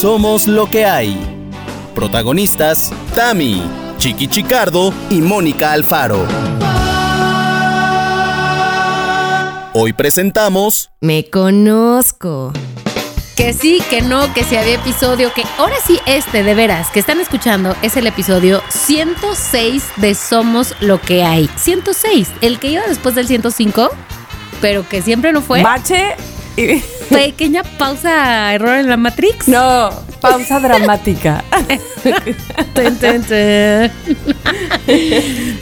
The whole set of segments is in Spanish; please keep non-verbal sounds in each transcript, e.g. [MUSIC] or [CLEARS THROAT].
Somos lo que hay. Protagonistas, Tami, Chiqui Chicardo y Mónica Alfaro. Hoy presentamos... Me conozco. Que sí, que no, que si había episodio, que ahora sí este, de veras, que están escuchando, es el episodio 106 de Somos lo que hay. 106, el que iba después del 105, pero que siempre no fue. Bache y... Pequeña pausa, error en la Matrix. No, pausa dramática.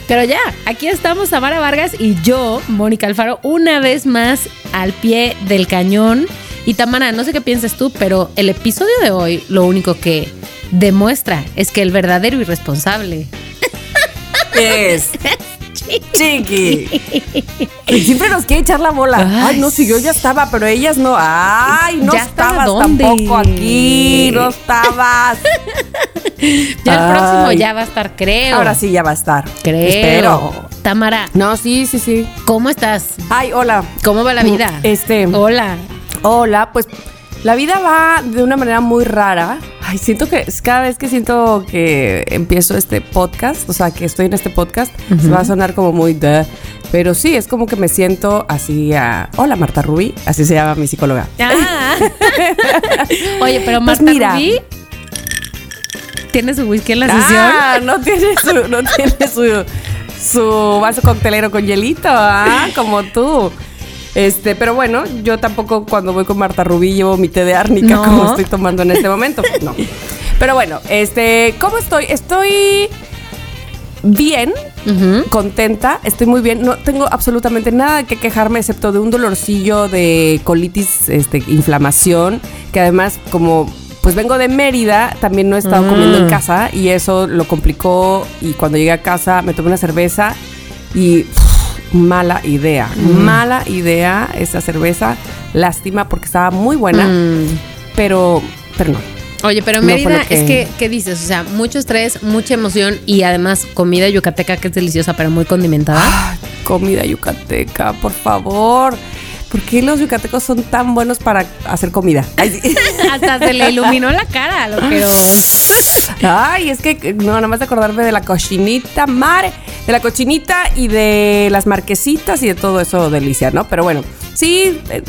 Pero ya, aquí estamos Tamara Vargas y yo, Mónica Alfaro, una vez más al pie del cañón. Y Tamara, no sé qué piensas tú, pero el episodio de hoy lo único que demuestra es que el verdadero irresponsable es Chiqui. [LAUGHS] Y siempre nos quiere echar la bola. Ay, Ay, no, si yo ya estaba, pero ellas no. Ay, no ¿Ya estaba estabas dónde? tampoco aquí. No [LAUGHS] estabas. Ya el Ay. próximo ya va a estar, creo. Ahora sí ya va a estar. creo. Espero. Tamara, No, sí, sí, sí. ¿cómo estás? Ay, hola. ¿Cómo va la vida? Este. Hola. Hola, pues la vida va de una manera muy rara. Ay, siento que cada vez que siento que empiezo este podcast, o sea, que estoy en este podcast, se va a sonar como muy de. Pero sí, es como que me siento así a. Hola, Marta Rubí, así se llama mi psicóloga. Ah. [LAUGHS] Oye, pero Pues Marta mira. Rubí tiene su whisky en la sesión. Ah, no tiene su, no tiene su, su vaso coctelero con hielito, ah, como tú. Este, pero bueno, yo tampoco cuando voy con Marta Rubí llevo mi té de árnica No. como estoy tomando en este momento. [LAUGHS] No. Pero bueno, este, ¿cómo estoy? Estoy bien, contenta, estoy muy bien. No tengo absolutamente nada que quejarme excepto de un dolorcillo de colitis, este, inflamación, que además como pues vengo de Mérida, también no he estado comiendo en Mm. casa y eso lo complicó y cuando llegué a casa me tomé una cerveza y mala idea, mala idea esa cerveza, lástima porque estaba muy buena, Mm. pero pero no. Oye, pero fue Mérida, que- es que, ¿qué dices? O sea, mucho estrés, mucha emoción y además comida yucateca que es deliciosa, pero muy condimentada. Comida yucateca, por favor. ¿Por qué los yucatecos son tan buenos para hacer comida? [LAUGHS] Hasta se le iluminó la cara, lo pero Ay, es que no, nada más de acordarme de la cochinita, madre, de la cochinita y de las marquesitas y de todo eso delicia, ¿no? Pero bueno, sí, eh,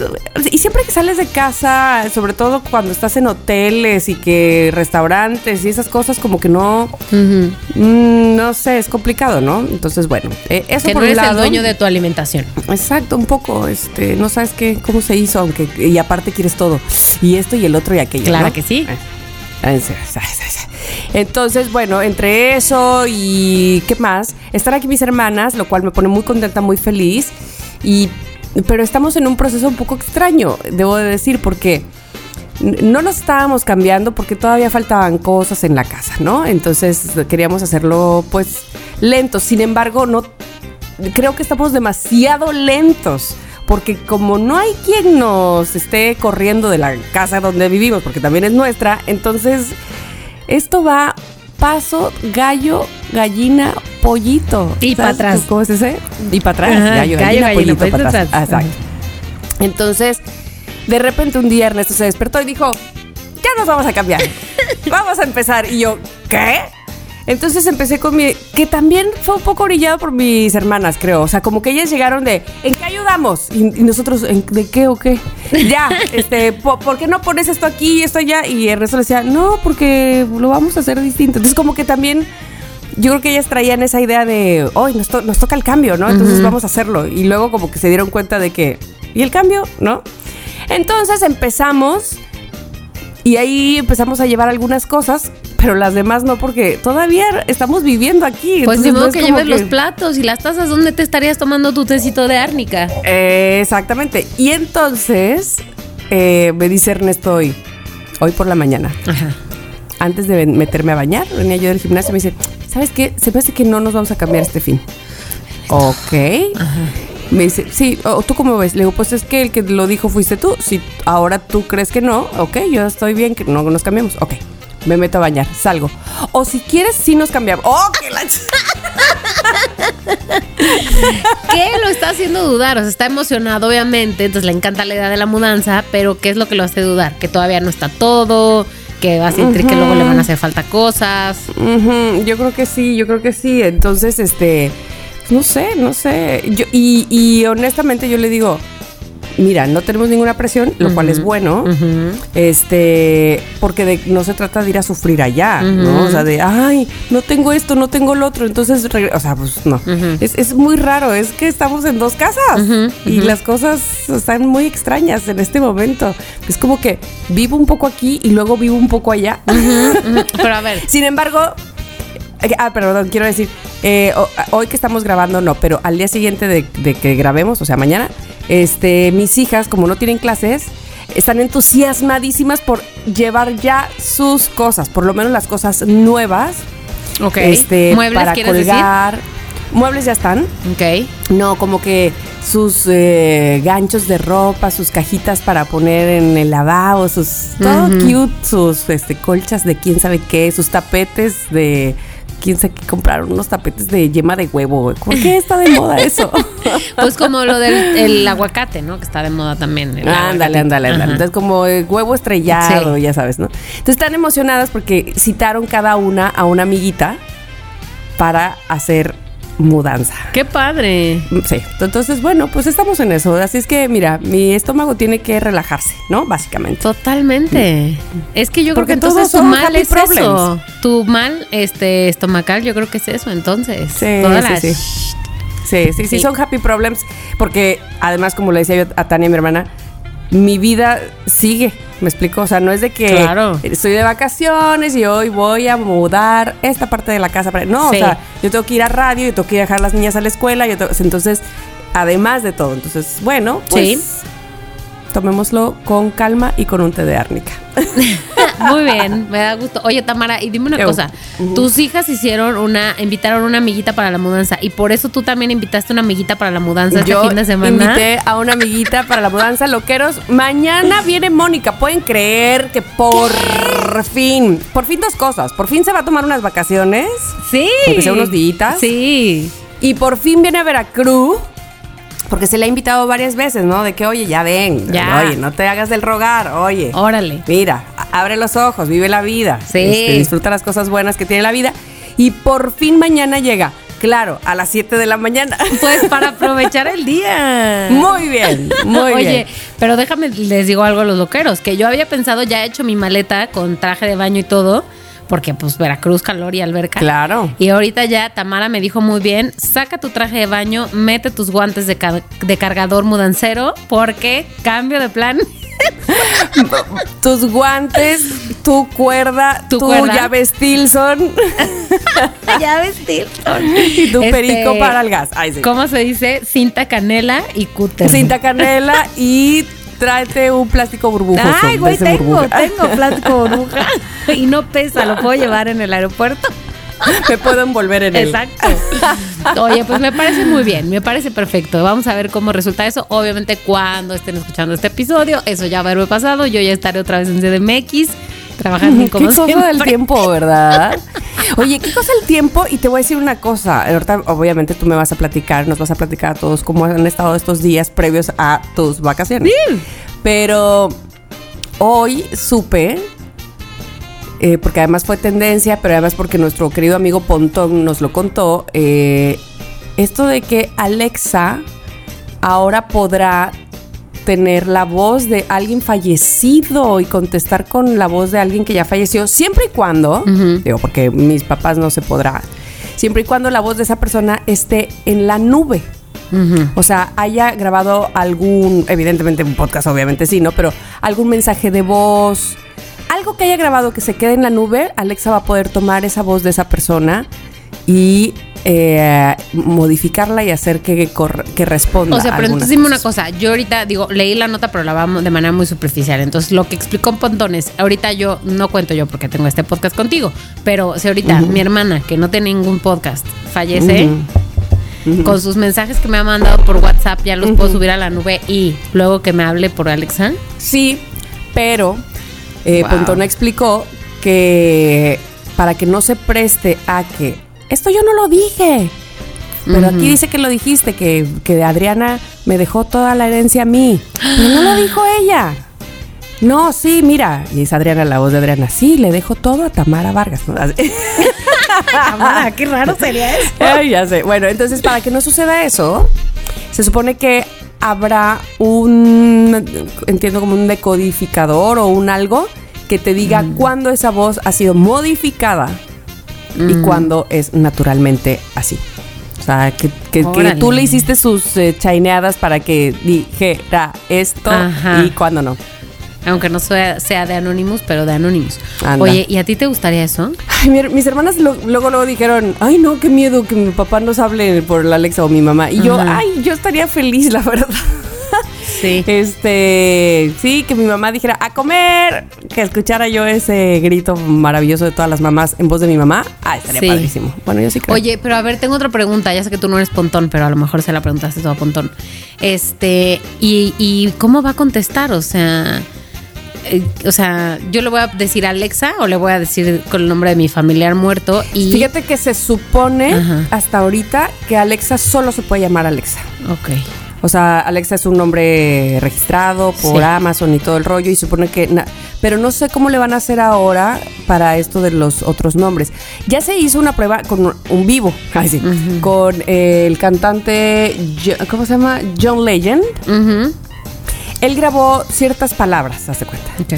y siempre que sales de casa, sobre todo cuando estás en hoteles y que restaurantes y esas cosas, como que no, mm, no sé, es complicado, ¿no? Entonces, bueno, eh, eso que por no un eres el lado. dueño de tu alimentación. Exacto, un poco, este, no sabes qué, cómo se hizo, aunque, y aparte quieres todo, y esto y el otro y aquello. Claro ¿no? que sí. Eh, Entonces, bueno, entre eso y qué más, están aquí mis hermanas, lo cual me pone muy contenta, muy feliz, y, pero estamos en un proceso un poco extraño, debo de decir, porque no nos estábamos cambiando porque todavía faltaban cosas en la casa, ¿no? Entonces queríamos hacerlo pues lento, sin embargo, no creo que estamos demasiado lentos. Porque como no hay quien nos esté corriendo de la casa donde vivimos, porque también es nuestra, entonces esto va paso, gallo, gallina, pollito. Y pa' ¿Sabes atrás. ¿Cómo es ese? Y para atrás. Ajá, gallo, gallo, gallina, gallina, pollito, pollito pa' atrás. atrás. Exacto. Entonces, de repente un día Ernesto se despertó y dijo, ya nos vamos a cambiar. [LAUGHS] vamos a empezar. Y yo, ¿qué? Entonces empecé con mi... Que también fue un poco orillado por mis hermanas, creo. O sea, como que ellas llegaron de, ¿en qué ayudamos? Y, y nosotros, ¿en, ¿de qué o qué? [LAUGHS] Ya, este, po- ¿por qué no pones esto aquí y esto allá? Y Ernesto le decía, no, porque lo vamos a hacer distinto. Entonces como que también... Yo creo que ellas traían esa idea de, hoy nos, to- nos toca el cambio, ¿no? Entonces vamos a hacerlo. Y luego como que se dieron cuenta de que, ¿y el cambio? ¿No? Entonces empezamos y ahí empezamos a llevar algunas cosas, pero las demás no, porque todavía estamos viviendo aquí. Pues no modo es que lleves los platos y las tazas, ¿dónde te estarías tomando tu tecito de árnica? Eh, exactamente. Y entonces eh, me dice Ernesto hoy, hoy por la mañana, Ajá. antes de meterme a bañar, venía yo del gimnasio y me dice, ¿sabes qué? Se me hace que no nos vamos a cambiar este fin. Ok. Me dice, sí, o ¿tú cómo ves? Le digo, pues es que el que lo dijo fuiste tú. Si ahora tú crees que no, ok, yo estoy bien, que no nos cambiemos. Ok, me meto a bañar, salgo. O si quieres, sí nos cambiamos. ¡Oh, que la ¿Qué lo está haciendo dudar? O sea, está emocionado, obviamente, entonces le encanta la idea de la mudanza, pero ¿qué es lo que lo hace dudar? Que todavía no está todo, que va a sentir que luego le van a hacer falta cosas. Yo creo que sí, yo creo que sí. Entonces, este, no sé, no sé. Yo, y, y honestamente yo le digo, mira, no tenemos ninguna presión, lo cual es bueno. Este, porque de- no se trata de ir a sufrir allá, ¿no? O sea, de, ay, no tengo esto, no tengo lo otro. Entonces, o sea, pues no. es, es muy raro, es que estamos en dos casas y las cosas están muy extrañas en este momento. Es como que vivo un poco aquí y luego vivo un poco allá. [LAUGHS] Pero a ver, Sin embargo, ah, perdón, quiero decir, eh, ho- hoy que estamos grabando, no, pero al día siguiente de, de que grabemos, o sea, mañana, este, mis hijas, como no tienen clases, están entusiasmadísimas por llevar ya sus cosas, por lo menos las cosas nuevas, ok. este, ¿Muebles para colgar. Muebles ya están. Ok. No, como que sus eh, ganchos de ropa, sus cajitas para poner en el lavabo, sus todo cute, sus este, colchas de quién sabe qué, sus tapetes de quién sabe qué compraron unos tapetes de yema de huevo. ¿Por qué está de moda eso? [LAUGHS] Pues como lo del el aguacate, ¿no? Que está de moda también. ándale, ándale, ándale. Entonces como huevo estrellado, Sí. ya sabes, ¿no? Entonces están emocionadas porque citaron cada una a una amiguita para hacer mudanza. Qué padre. Sí, entonces bueno, pues estamos en eso. Así es que mira, mi estómago tiene que relajarse, ¿no? Básicamente. Totalmente. Es que yo Porque creo que entonces tu mal es eso. problems. Tu mal este estomacal, yo creo que es eso, entonces. Sí, Todas sí, las- sí. Sí, sí, sí, Sí. son happy problems. Porque además, como le decía yo a Tania, mi hermana, mi vida sigue. ¿Me explico? O sea, no es de que Claro. estoy de vacaciones y hoy voy a mudar esta parte de la casa. Para... No, Sí. o sea, yo tengo que ir a radio, yo tengo que dejar a las niñas a la escuela. Yo tengo- Entonces, además de todo. Entonces, bueno, pues Sí. Tomémoslo con calma y con un té de árnica. [LAUGHS] Muy bien, me da gusto. Oye, Tamara, y dime una Yo. cosa. Tus hijas hicieron una, invitaron una amiguita para la mudanza y por eso tú también invitaste una amiguita para la mudanza este Yo fin de semana. invité a una amiguita para la mudanza loqueros. Mañana viene Mónica. Pueden creer que por fin, por fin dos cosas. Por fin se va a tomar unas vacaciones Sí. Aunque sea unos días. Sí. y por fin viene a Veracruz. Porque se le ha invitado varias veces, ¿no? De que, oye, ya ven. Ya. Oye, no te hagas del rogar. Oye. Órale. Mira, abre los ojos, vive la vida. Sí. Este, disfruta las cosas buenas que tiene la vida. Y por fin mañana llega. Claro, a las 7 de la mañana. [LAUGHS] Pues para aprovechar el día. Muy bien, muy Oye, bien. pero déjame, les digo algo a los loqueros, que yo había pensado, ya he hecho mi maleta con traje de baño y todo, porque pues Veracruz, calor y alberca. Claro. Y ahorita ya Tamara me dijo muy bien, saca tu traje de baño, mete tus guantes de, car- de cargador mudancero, porque cambio de plan. [LAUGHS] tus guantes, tu cuerda, Tu tu, cuerda. llave Stilson [LAUGHS] ya vestir. y tu perico para el gas. Ay, sí. ¿Cómo se dice? Cinta canela y cúter. Cinta canela y tráete un plástico burbujoso. Ay, güey, tengo, burbuja. tengo [LAUGHS] plástico burbuja. y no pesa, lo puedo llevar en el aeropuerto. Me puedo envolver en él. Exacto. Oye, pues me parece muy bien, me parece perfecto. Vamos a ver cómo resulta eso. Obviamente, cuando estén escuchando este episodio, eso ya va a haber pasado. Yo ya estaré otra vez en CDMX, trabajando [LAUGHS] Qué como cosa siempre. del tiempo, ¿verdad? Oye, qué cosa el tiempo. Y te voy a decir una cosa. Ahorita, obviamente, tú me vas a platicar, nos vas a platicar a todos cómo han estado estos días previos a tus vacaciones. Pero hoy supe, eh, porque además fue tendencia, pero además porque nuestro querido amigo Pontón nos lo contó, eh, esto de que Alexa ahora podrá tener la voz de alguien fallecido y contestar con la voz de alguien que ya falleció, siempre y cuando, digo, porque mis papás no se podrá, siempre y cuando la voz de esa persona esté en la nube. O sea, haya grabado algún, evidentemente un podcast, obviamente sí, ¿no? Pero algún mensaje de voz, algo que haya grabado que se quede en la nube, Alexa va a poder tomar esa voz de esa persona y eh, modificarla y hacer que, que responda. O sea, pero entonces dime una cosa. Yo ahorita digo, leí la nota, pero la vamos de manera muy superficial. Entonces, lo que explicó Pontones, ahorita yo no cuento yo porque tengo este podcast contigo, pero si ahorita mi hermana, que no tiene ningún podcast, fallece, con sus mensajes que me ha mandado por WhatsApp, ya los puedo subir a la nube y luego que me hable por Alexa. Sí, pero eh, Wow. Pontón explicó que para que no se preste a que esto yo no lo dije. Pero aquí dice que lo dijiste, que, que Adriana me dejó toda la herencia a mí. Pero no lo dijo ella. no, sí, mira. Y es Adriana, la voz de Adriana. Sí, le dejo todo a Tamara Vargas. [LAUGHS] Tamara, qué raro sería eso. [LAUGHS] Ay, ya sé. Bueno, entonces para que no suceda eso, se supone que habrá un, entiendo como un decodificador o un algo que te diga Mm. cuándo esa voz ha sido modificada y cuándo es naturalmente así. O sea, que, que- tú le hiciste sus eh, chaineadas para que dijera esto Ajá. y cuándo no. Aunque no sea, sea de Anonymous, pero de Anonymous. Anda. Oye, ¿y a ti te gustaría eso? Ay, mi- mis hermanas lo- luego luego dijeron, ay no, qué miedo que mi papá nos hable por la Alexa o mi mamá. Y yo, ay, yo estaría feliz, la verdad. Sí. Este, sí, que mi mamá dijera, a comer, que escuchara yo ese grito maravilloso de todas las mamás en voz de mi mamá. Ay, estaría Sí. padrísimo. Bueno, yo sí creo. Oye, pero a ver, tengo otra pregunta. Ya sé que tú no eres Pontón, pero a lo mejor se la preguntaste tú a Pontón. Este, ¿y, y cómo va a contestar? O sea, eh, o sea, yo le voy a decir a Alexa o le voy a decir con el nombre de mi familiar muerto y... Fíjate que se supone Ajá. hasta ahorita que Alexa solo se puede llamar Alexa. Ok. O sea, Alexa es un nombre registrado por Sí. Amazon y todo el rollo y supone que... pero no sé cómo le van a hacer ahora para esto de los otros nombres. Ya se hizo una prueba con un vivo, [LAUGHS] ay, sí, con eh, el cantante, ¿cómo se llama? John Legend. Él grabó ciertas palabras, haz de cuenta. Ok.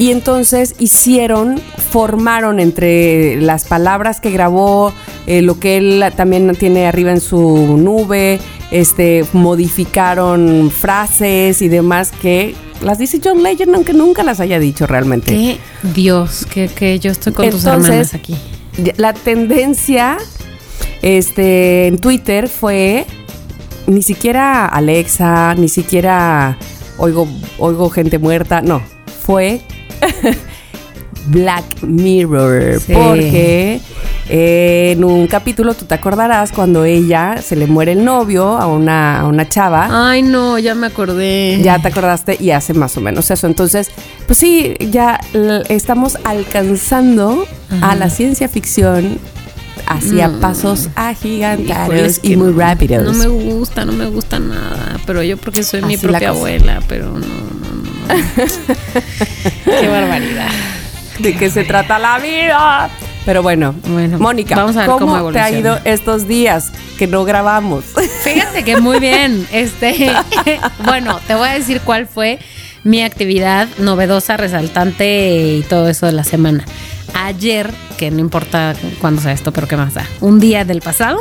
Y entonces hicieron, formaron entre las palabras que grabó, eh, lo que él también tiene arriba en su nube, este, modificaron frases y demás que las dice John Legend, aunque nunca las haya dicho realmente. Qué Dios, que, que yo estoy con tus Entonces, hermanas aquí. La tendencia este, en Twitter fue ni siquiera Alexa, ni siquiera oigo, oigo gente muerta, no, fue [LAUGHS] Black Mirror, Sí. porque eh, en un capítulo tú te acordarás cuando ella se le muere el novio a una, a una chava. Ay, no, ya me acordé. Ya te acordaste y hace más o menos eso. Entonces, pues sí, ya estamos alcanzando a la ciencia ficción hacia No. pasos agigantados es y muy no- rápidos. No me gusta, no me gusta nada. Pero yo porque soy mi Así propia abuela, pero no, no, no. [LAUGHS] Qué barbaridad. ¿De qué se trata la vida? Pero bueno, Bueno, Mónica, vamos a ver ¿cómo, cómo te ha ido estos días que no grabamos? Fíjate que muy bien. Este, [LAUGHS] bueno, te voy a decir cuál fue mi actividad novedosa, resaltante y todo eso de la semana. Ayer, que no importa cuándo sea esto, pero qué más da, un día del pasado,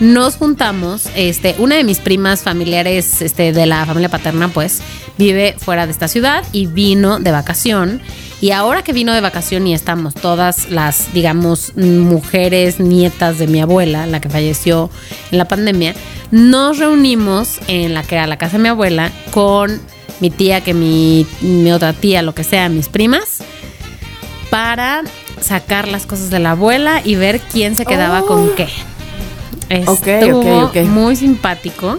nos juntamos, este, una de mis primas familiares, este, de la familia paterna, pues, vive fuera de esta ciudad y vino de vacación. Y ahora que vino de vacación y estamos todas las, digamos, mujeres nietas de mi abuela, la que falleció en la pandemia, nos reunimos en la que era la casa de mi abuela con mi tía, que mi, mi otra tía, lo que sea, mis primas, para sacar las cosas de la abuela y ver quién se quedaba Oh. con qué. Ok, Estuvo ok, ok. muy simpático.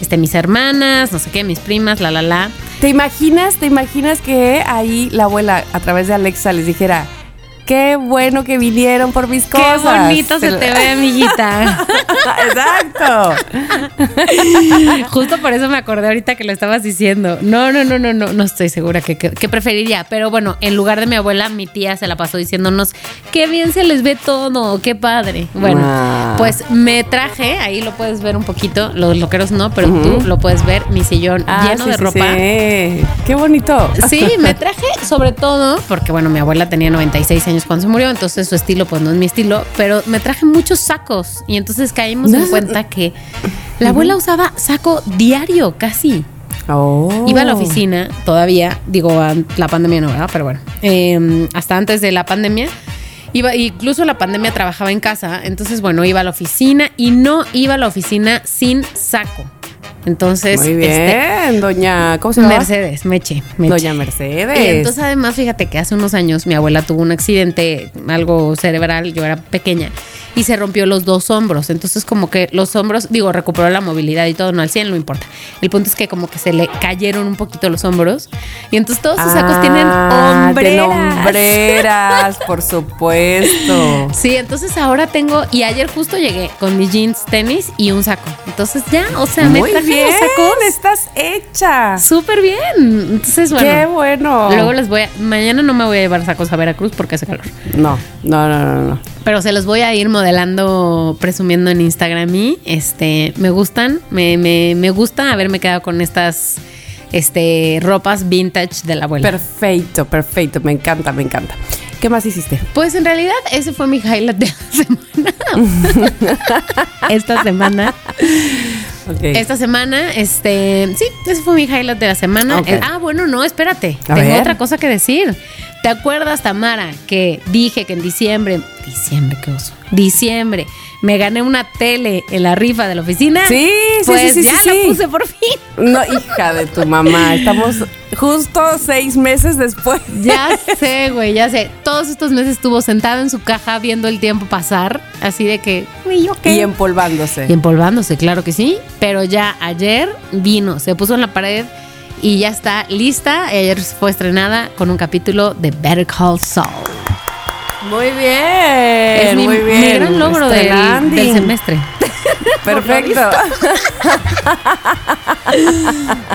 Este, mis hermanas, no sé qué, mis primas, la la la. ¿Te imaginas, te imaginas que ahí la abuela a través de Alexa les dijera, qué bueno que vinieron por mis Qué cosas? bonito se te ve, amiguita. [LAUGHS] Exacto. Justo por eso me acordé ahorita que lo estabas diciendo. No, no, no, no, no, no estoy segura que, que- que preferiría. Pero bueno, en lugar de mi abuela, mi tía se la pasó diciéndonos qué bien se les ve todo, qué padre. Bueno, Ah. Pues me traje, ahí lo puedes ver un poquito, los loqueros no, pero tú lo puedes ver, mi sillón Ah, lleno sí, de ropa. sí. Qué bonito. Sí, [LAUGHS] me traje sobre todo, porque bueno, mi abuela tenía 96 años cuando se murió, entonces su estilo pues no es mi estilo, pero me traje muchos sacos y entonces caímos en cuenta que la abuela usaba saco diario casi. Oh. Iba a la oficina todavía, digo, la pandemia no, ¿verdad? Pero bueno, eh, hasta antes de la pandemia. Iba, incluso la pandemia trabajaba en casa, entonces bueno, iba a la oficina y no iba a la oficina sin saco. Entonces, Muy bien, este, doña, ¿cómo se llama? Mercedes, Meche, Meche. Doña Mercedes. Y entonces además fíjate que hace unos años mi abuela tuvo un accidente, algo cerebral, yo era pequeña, y se rompió los dos hombros. Entonces como que los hombros, digo, recuperó la movilidad y todo, no al 100, no importa. El punto es que como que se le cayeron un poquito los hombros y entonces todos sus sacos tienen Ah, hombreras. hombreras, por supuesto. [LAUGHS] Sí, entonces ahora tengo, y ayer justo llegué con mis jeans, tenis y un saco. Entonces ya, o sea, me Muy traje bien, los sacos. estás hecha. Súper bien. Entonces, bueno. Qué bueno. Luego les voy a. Mañana no me voy a llevar sacos a Veracruz porque hace calor. No, no, no, no, no. Pero se los voy a ir modelando, presumiendo en Instagram y este, me gustan, me, me, me gusta haberme quedado con estas este, ropas vintage de la abuela. Perfecto, perfecto. Me encanta, me encanta. ¿Qué más hiciste? Pues en realidad ese fue mi highlight de la [LAUGHS] semana. [LAUGHS] Esta semana. Esta semana, este, sí, ese fue mi highlight de la semana. Eh, ah, bueno, no, espérate. A Tengo ver. otra cosa que decir. ¿Te acuerdas, Tamara, que dije que en diciembre, diciembre, qué oso, diciembre, me gané una tele en la rifa de la oficina? Sí, sí, pues sí, sí, ya sí, la puse por fin. No, hija de tu mamá. Estamos justo seis meses después. Ya sé, güey, ya sé. Todos estos meses estuvo sentado en su caja viendo el tiempo pasar, así de que, uy, ¿yo qué? Y empolvándose. Y empolvándose, claro que sí. Pero ya ayer vino, se puso en la pared y ya está lista. Ayer fue estrenada con un capítulo de Better Call Saul. Muy bien. es mi, muy bien. mi gran logro del, semestre. [LAUGHS] Perfecto. [LAUGHS]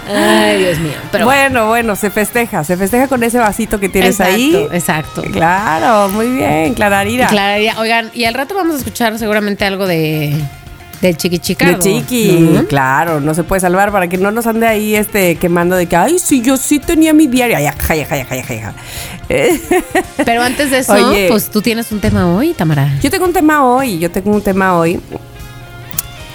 Ay, Dios mío. Pero bueno, bueno, se festeja. Se festeja con ese vasito que tienes exacto, ahí. Exacto. Claro, muy bien, Clararira. Claro, ya- oigan, y al rato vamos a escuchar seguramente algo de, de Chiqui De Chicago. chiqui, ¿no? claro, no se puede salvar para que no nos ande ahí este quemando de que, ay, sí, yo sí tenía mi diario. Ay, ajá, ajá, ajá, ajá. Eh, [LAUGHS] Pero antes de eso, Oye. pues tú tienes un tema hoy, Tamara. Yo tengo un tema hoy, yo tengo un tema hoy.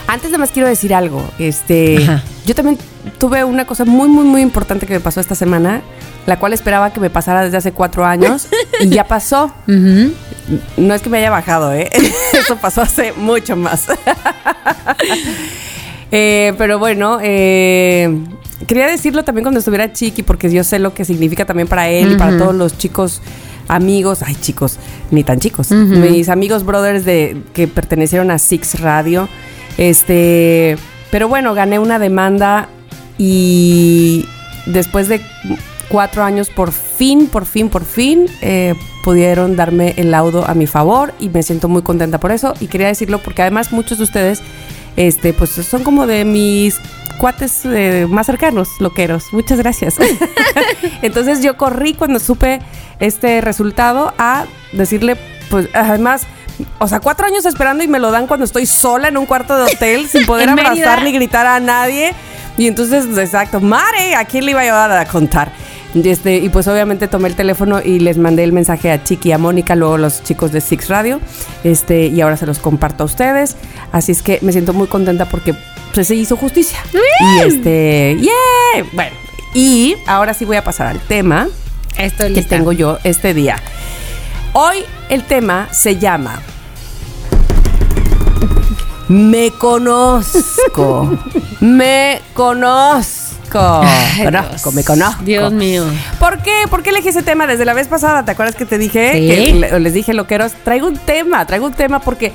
Antes de más quiero decir algo. Este, Ajá. yo también tuve una cosa muy, muy, muy importante que me pasó esta semana, la cual esperaba que me pasara desde hace cuatro años y ya pasó. [LAUGHS] Ujú. No es que me haya bajado, ¿eh? [LAUGHS] Eso pasó hace mucho más. [LAUGHS] Eh, pero bueno, eh, quería decirlo también cuando estuviera Chiqui, porque yo sé lo que significa también para él y para todos los chicos amigos, ay chicos, ni tan chicos, Ujú. mis amigos brothers de que pertenecieron a Six Radio. Este, pero bueno, gané una demanda y después de cuatro años, por fin, por fin, por fin, eh, pudieron darme el laudo a mi favor y me siento muy contenta por eso. Y quería decirlo porque además muchos de ustedes, este, pues son como de mis cuates eh, más cercanos, loqueros. Muchas gracias. [LAUGHS] [LAUGHS] Entonces yo corrí cuando supe este resultado a decirle, pues además, o sea, cuatro años esperando y me lo dan cuando estoy sola en un cuarto de hotel [LAUGHS] sin poder Mérida. abrazar ni gritar a nadie. Y entonces, exacto, Mare, ¿a quién le iba yo a contar? Y, este, y pues obviamente tomé el teléfono y les mandé el mensaje a Chiqui y a Mónica, luego los chicos de Six Radio, este, y ahora se los comparto a ustedes. Así es que me siento muy contenta porque pues, se hizo justicia. Y este, ¡yeah! Bueno, y ahora sí voy a pasar al tema Estoy que lista. tengo yo este día. Hoy el tema se llama Me conozco. [LAUGHS] me conozco. Ay, conozco, [LAUGHS] Dios. me conozco. Dios mío. ¿Por qué? ¿Por qué elegí ese tema desde la vez pasada? ¿Te acuerdas que te dije? Sí. Que les dije, loqueros, traigo un tema, traigo un tema porque,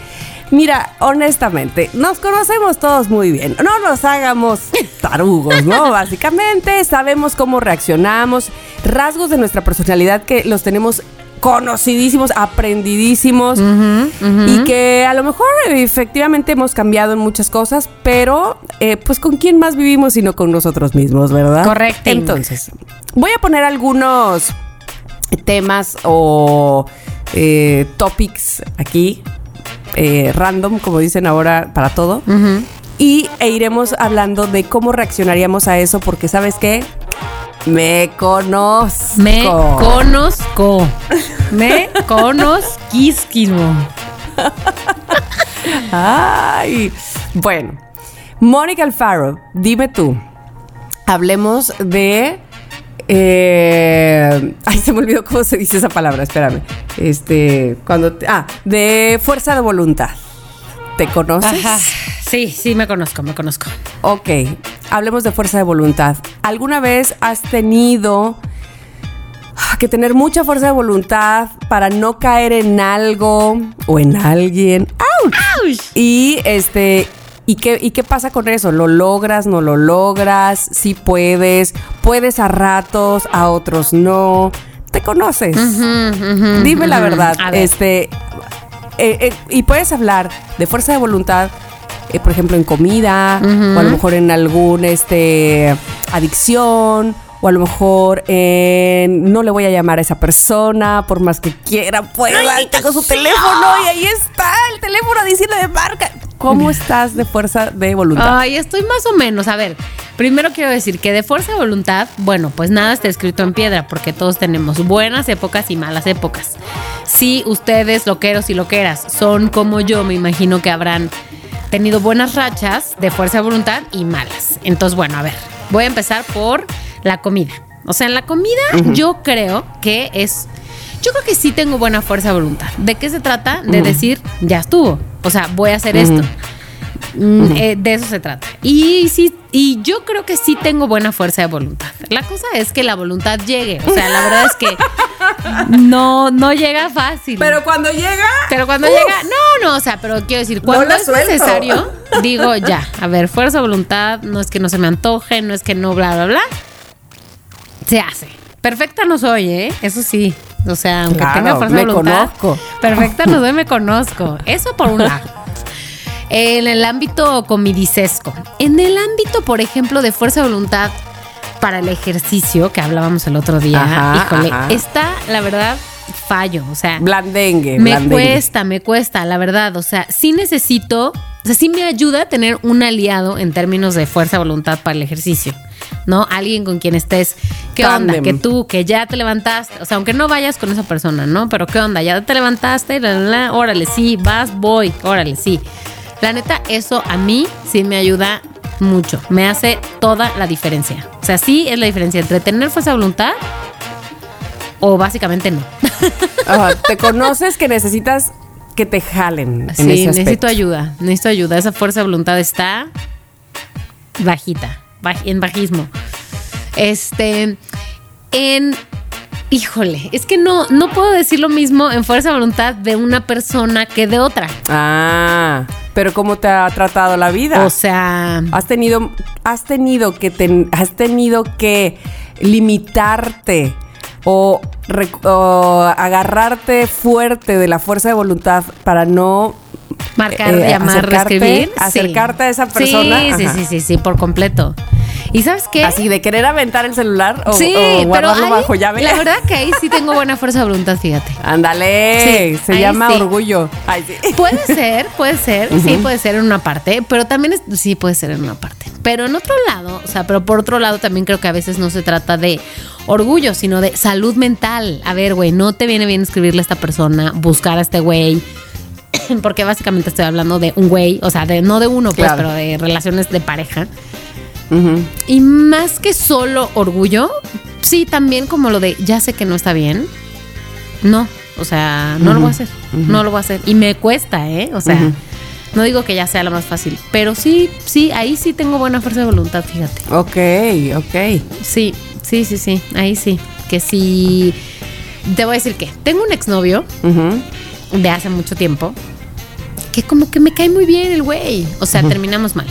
mira, honestamente, nos conocemos todos muy bien. No nos hagamos [LAUGHS] tarugos, ¿no? Básicamente, sabemos cómo reaccionamos, rasgos de nuestra personalidad que los tenemos conocidísimos, aprendidísimos y que a lo mejor efectivamente hemos cambiado en muchas cosas, pero eh, pues con quién más vivimos sino con nosotros mismos, ¿verdad? Correcto. Entonces, voy a poner algunos temas o eh, topics aquí, eh, random, como dicen ahora, para todo. Y e iremos hablando de cómo reaccionaríamos a eso, porque ¿sabes qué? Me conozco. Me conozco. Me conozquisquismo. [LAUGHS] Ay, bueno. Mónica Alfaro, dime tú. Hablemos de. eh, ay, se me olvidó cómo se dice esa palabra, espérame. Este, cuando. te- ah, de fuerza de voluntad. ¿Te conoces? Ajá. Sí, sí, me conozco, me conozco. Ok, hablemos de fuerza de voluntad. ¿Alguna vez has tenido que tener mucha fuerza de voluntad para no caer en algo o en alguien? ¡Auch! Y este, ¿y qué, ¿y qué pasa con eso? ¿Lo logras, no lo logras? ¿Sí puedes? ¿Puedes a ratos, a otros no? ¿Te conoces? Dime la verdad. Ver. Este, eh, eh, y puedes hablar de fuerza de voluntad eh, por ejemplo, en comida, o a lo mejor en algún este adicción, o a lo mejor en no le voy a llamar a esa persona, por más que quiera, pueda, tengo su teléfono y ahí está el teléfono diciendo de marca. ¿Cómo estás de fuerza de voluntad? Ay, estoy más o menos. A ver, primero quiero decir que de fuerza de voluntad, bueno, pues nada está escrito en piedra, porque todos tenemos buenas épocas y malas épocas. Si ustedes, loqueros y loqueras, son como yo, me imagino que habrán tenido buenas rachas de fuerza de voluntad y malas. Entonces, bueno, a ver, voy a empezar por la comida. O sea, en la comida yo creo que es... Yo creo que sí tengo buena fuerza de voluntad. ¿De qué se trata? De decir, ya estuvo. O sea, voy a hacer esto. Mm, eh, de eso se trata. Y sí, y yo creo que sí tengo buena fuerza de voluntad. La cosa es que la voluntad llegue. O sea, la verdad es que [LAUGHS] no, no llega fácil. Pero cuando llega, Pero cuando ¡Uf! llega, no, no, o sea, pero quiero decir, cuando es suelto. necesario, [LAUGHS] digo ya, a ver, fuerza de voluntad, no es que no se me antoje, no es que no, bla, bla, bla. Se hace. Perfecta no soy, ¿eh? Eso sí. O sea, aunque Claro, tenga fuerza de voluntad. conozco. Perfecta no soy, me conozco. Eso por un lado. En el ámbito comidicesco. En el ámbito, por ejemplo, de fuerza de voluntad para el ejercicio, que hablábamos el otro día, Ajá, híjole, ajá. está, la verdad, fallo. O sea, blandengue. me blandengue. cuesta, me cuesta, la verdad. O sea, sí necesito, o sea, sí me ayuda a tener un aliado en términos de fuerza, voluntad para el ejercicio. ¿No? Alguien con quien estés. ¿Qué onda? Que tú, que ya te levantaste. O sea, aunque no vayas con esa persona, ¿no? Pero ¿qué onda? Ya te levantaste, la, la, la, órale, sí, vas, voy, órale, sí. La neta, eso a mí sí me ayuda mucho. Me hace toda la diferencia. O sea, sí es la diferencia entre tener fuerza de voluntad o básicamente no. [LAUGHS] Ajá, te conoces que necesitas que te jalen. en Sí, ese necesito ayuda, necesito ayuda. Esa fuerza de voluntad está bajita, baj- en bajismo. Este, en, híjole, es que no, no puedo decir lo mismo en fuerza de voluntad de una persona que de otra. Ah, pero ¿cómo te ha tratado la vida? O sea, has tenido, has tenido que ten- has tenido que limitarte o agarrarte fuerte de la fuerza de voluntad para no marcar, eh, llamar, acercarte- escribir. sí. acercarte a esa persona, Sí, sí, sí, sí, sí, por completo. ¿Y sabes qué? así de querer aventar el celular o, sí, o guardarlo ahí, bajo llave. la verdad [LAUGHS] que ahí sí tengo buena fuerza de voluntad, fíjate. Ándale, Sí, se llama sí. orgullo. Ay, sí. [LAUGHS] Puede ser, puede ser, sí puede ser en una parte, pero también es, sí puede ser en una parte. Pero en otro lado, o sea, pero por otro lado también creo que a veces no se trata de orgullo, sino de salud mental. A ver, güey, no te viene bien escribirle a esta persona, buscar a este güey. [LAUGHS] Porque básicamente estoy hablando de un güey, o sea, de no de uno, pues, Claro. pero de relaciones de pareja. Y más que solo orgullo, sí, también como lo de ya sé que no está bien. No, o sea, no lo voy a hacer. No lo voy a hacer. Y me cuesta, ¿eh? O sea, no digo que ya sea lo más fácil, pero sí, sí, ahí sí tengo buena fuerza de voluntad, fíjate. Ok, ok. Sí, sí, sí, sí, ahí sí. Que sí. Te voy a decir que tengo un exnovio. De hace mucho tiempo que como que me cae muy bien el güey. O sea, terminamos mal.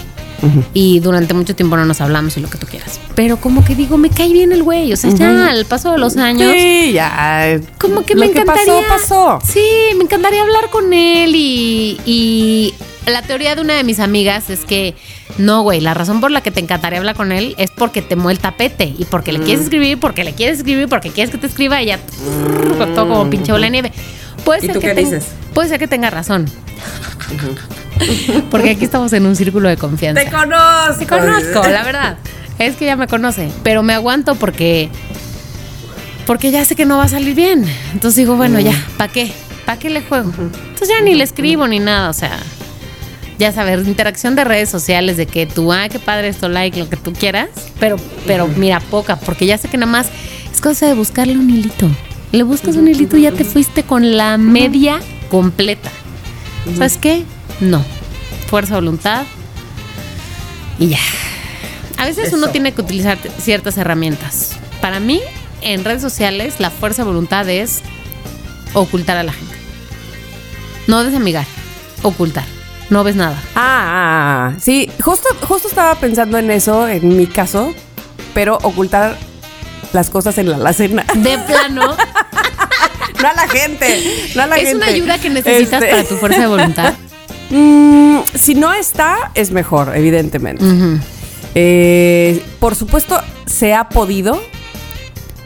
Y durante mucho tiempo no nos hablamos y lo que tú quieras. Pero como que digo, me cae bien el güey. O sea, ya al paso de los años, Sí, ya. como que Lo me que encantaría. pasó, pasó. Sí, me encantaría hablar con él. Y, y la teoría de una de mis amigas es que no, güey, la razón por la que te encantaría hablar con él es porque te mueve el tapete. Y porque le Mm. quieres escribir, porque le quieres escribir, porque quieres que te escriba y ya con todo como pinche bola de nieve. Puede ¿Y ser tú que qué ten- dices? Puede ser que tenga razón. Porque aquí estamos en un círculo de confianza. Te conozco. Te conozco, la verdad. Es que ya me conoce. Pero me aguanto porque. Porque ya sé que no va a salir bien. Entonces digo, bueno, ya, ¿para qué? ¿Para qué le juego? Entonces ya ni le escribo ni nada. O sea, ya saber, interacción de redes sociales de que tú, ah, qué padre esto, like, lo que tú quieras. Pero, pero mira, poca, porque ya sé que nada más es cosa de buscarle un hilito. Le buscas un hilito y ya te fuiste con la media completa. ¿Sabes qué? No. Fuerza, voluntad. Y ya. A veces uno tiene que utilizar ciertas herramientas. Para mí, en redes sociales, la fuerza voluntad es ocultar a la gente. No desamigar, ocultar. No ves nada. Ah, ah, sí, justo, justo estaba pensando en eso, en mi caso, pero ocultar las cosas en la alacena. De plano, [LAUGHS] No a la gente, no a la es gente. una ayuda que necesitas Este, para tu fuerza de [LAUGHS] voluntad. Mm, si no está, es mejor, evidentemente. Eh, por supuesto, se ha podido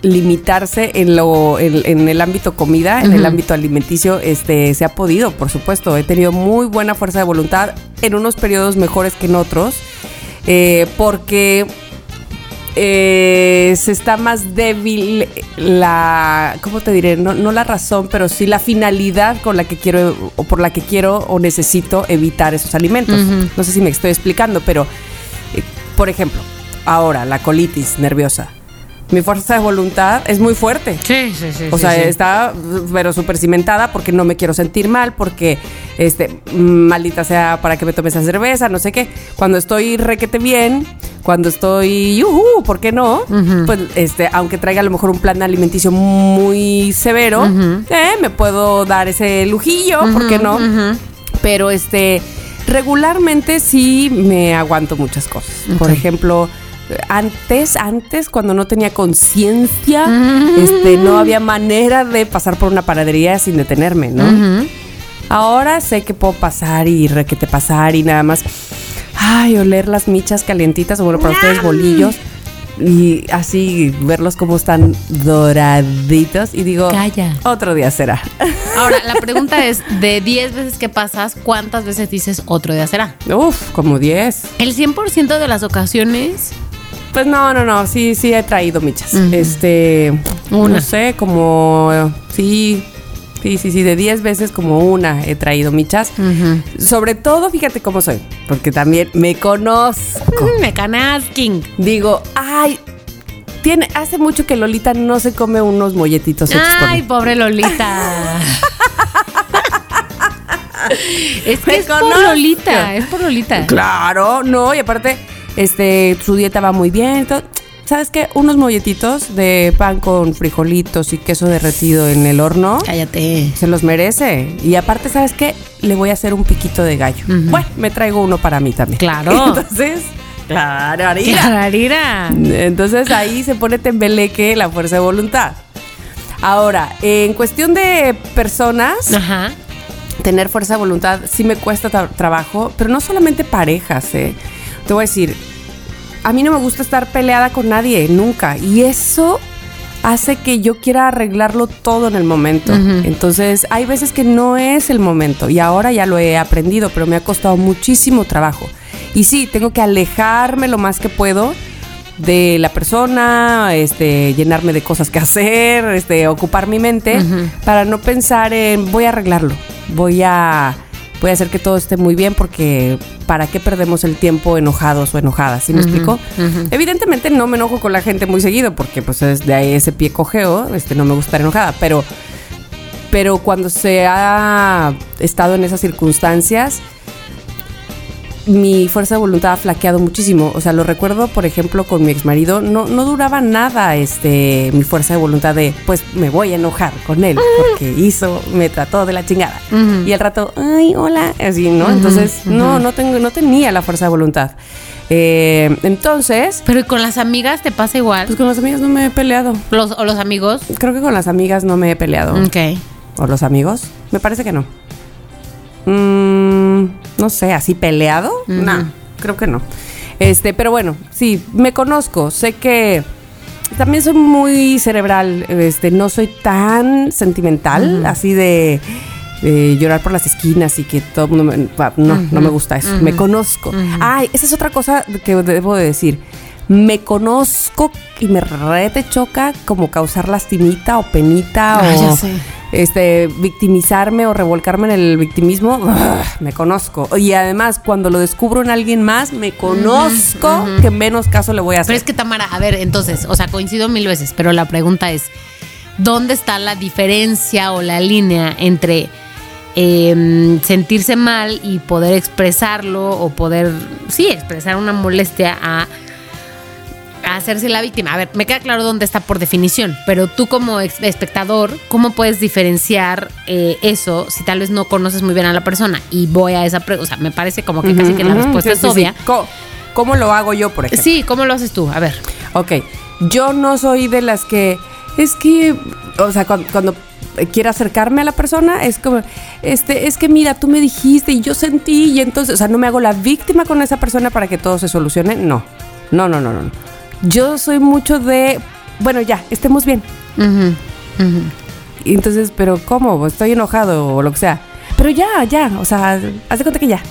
limitarse en lo en, en el ámbito comida, en el ámbito alimenticio, este se ha podido, por supuesto. He tenido muy buena fuerza de voluntad en unos periodos mejores que en otros, eh, porque eh, se está más débil la, ¿cómo te diré? No, no la razón, pero sí la finalidad con la que quiero o por la que quiero o necesito evitar esos alimentos. No sé si me estoy explicando, pero eh, por ejemplo, ahora la colitis nerviosa. Mi fuerza de voluntad es muy fuerte. Sí, sí, sí. O sea, está pero súper cimentada porque no me quiero sentir mal, porque este, maldita sea para que me tome esa cerveza, no sé qué. Cuando estoy requete bien, cuando estoy, ¿por qué no? Pues, este, aunque traiga a lo mejor un plan alimenticio muy severo, eh, me puedo dar ese lujillo, ¿por qué no? Pero este, regularmente sí me aguanto muchas cosas. Por ejemplo, antes, antes, cuando no tenía conciencia, [LAUGHS] este, no había manera de pasar por una panadería sin detenerme, ¿no? Ahora sé que puedo pasar y requete pasar y nada más, ay, oler las michas calientitas, o bueno, para ustedes bolillos. Y así verlos como están doraditos y digo, Calla. otro día será. [LAUGHS] Ahora, la pregunta es, de 10 veces que pasas, ¿cuántas veces dices otro día será? Uf, como 10. El 100% de las ocasiones, Pues no, no, no, sí, sí he traído michas. Este, Una. no sé, como, sí, sí, sí, sí, de 10 veces como una he traído michas. Sobre todo, fíjate cómo soy, porque también me conozco. me canasking. Digo, ay, tiene, hace mucho que Lolita no se come unos molletitos Ay, pobre Lolita. [LAUGHS] es que Me es por. Lolita, es por Lolita. Claro, no, y aparte, este, su dieta va muy bien. todo. ¿Sabes qué? Unos molletitos de pan con frijolitos y queso derretido en el horno. Cállate. Se los merece. Y aparte, ¿sabes qué? Le voy a hacer un piquito de gallo. Bueno, me traigo uno para mí también. Claro. [LAUGHS] Entonces, claro, Arira. Entonces ahí se pone tembeleque la fuerza de voluntad. Ahora, en cuestión de personas, Ajá. tener fuerza de voluntad sí me cuesta tra- trabajo, pero no solamente parejas, ¿eh? Te voy a decir, a mí no me gusta estar peleada con nadie, nunca. Y eso hace que yo quiera arreglarlo todo en el momento. Entonces, hay veces que no es el momento y ahora ya lo he aprendido, pero me ha costado muchísimo trabajo. Y sí, tengo que alejarme lo más que puedo de la persona, este, llenarme de cosas que hacer, este, ocupar mi mente para no pensar en voy a arreglarlo, voy a voy a hacer que todo esté muy bien porque para qué perdemos el tiempo enojados o enojadas, ¿sí me explico? Evidentemente no me enojo con la gente muy seguido porque pues es de ahí ese pie cojeo, este no me gusta estar enojada, pero pero cuando se ha estado en esas circunstancias mi fuerza de voluntad ha flaqueado muchísimo. O sea, lo recuerdo, por ejemplo, con mi ex marido, no, no duraba nada este, mi fuerza de voluntad de, pues me voy a enojar con él porque hizo, me trató de la chingada. Y al rato, ay, hola, así, ¿no? Entonces, no, no, tengo, no tenía la fuerza de voluntad. Eh, entonces, Pero ¿y con las amigas te pasa igual? pues con las amigas no me he peleado. Los, ¿O los amigos? Creo que con las amigas no me he peleado. Ok. ¿O los amigos? Me parece que no. Mm, no sé, así peleado. No, creo que no. Este, pero bueno, sí, me conozco. Sé que también soy muy cerebral. Este, no soy tan sentimental, así de, de llorar por las esquinas y que todo el mundo me- va, no, no me gusta eso. Me conozco. Ay, esa es otra cosa que debo de decir. Me conozco y me rete choca como causar lastimita o penita Ah, o este victimizarme o revolcarme en el victimismo, ugh, me conozco. Y además, cuando lo descubro en alguien más, me conozco que menos caso le voy a Pero hacer. es que Tamara, a ver, entonces, o sea, coincido mil veces, pero la pregunta es, ¿dónde está la diferencia o la línea entre eh, sentirse mal y poder expresarlo o poder, sí, expresar una molestia a hacerse la víctima? A ver, me queda claro dónde está por definición, pero tú como espectador, ¿cómo puedes diferenciar eh, eso si tal vez no conoces muy bien a la persona? Y voy a esa pregunta, o sea, me parece como que casi que la respuesta sí, es sí, sí. obvia. Co- ¿Cómo, lo hago yo, por ejemplo? Sí, ¿cómo lo haces tú? A ver. Ok, yo no soy de las que es que, o sea, cuando, cuando quiero acercarme a la persona, es como, este, es que mira, tú me dijiste y yo sentí y entonces, o sea, no me hago la víctima con esa persona para que todo se solucione, no, no, no, no, no. Yo soy mucho de, bueno, ya, estemos bien. Entonces, pero ¿cómo? Estoy enojado o lo que sea. Pero ya, ya, o sea, haz de cuenta que ya.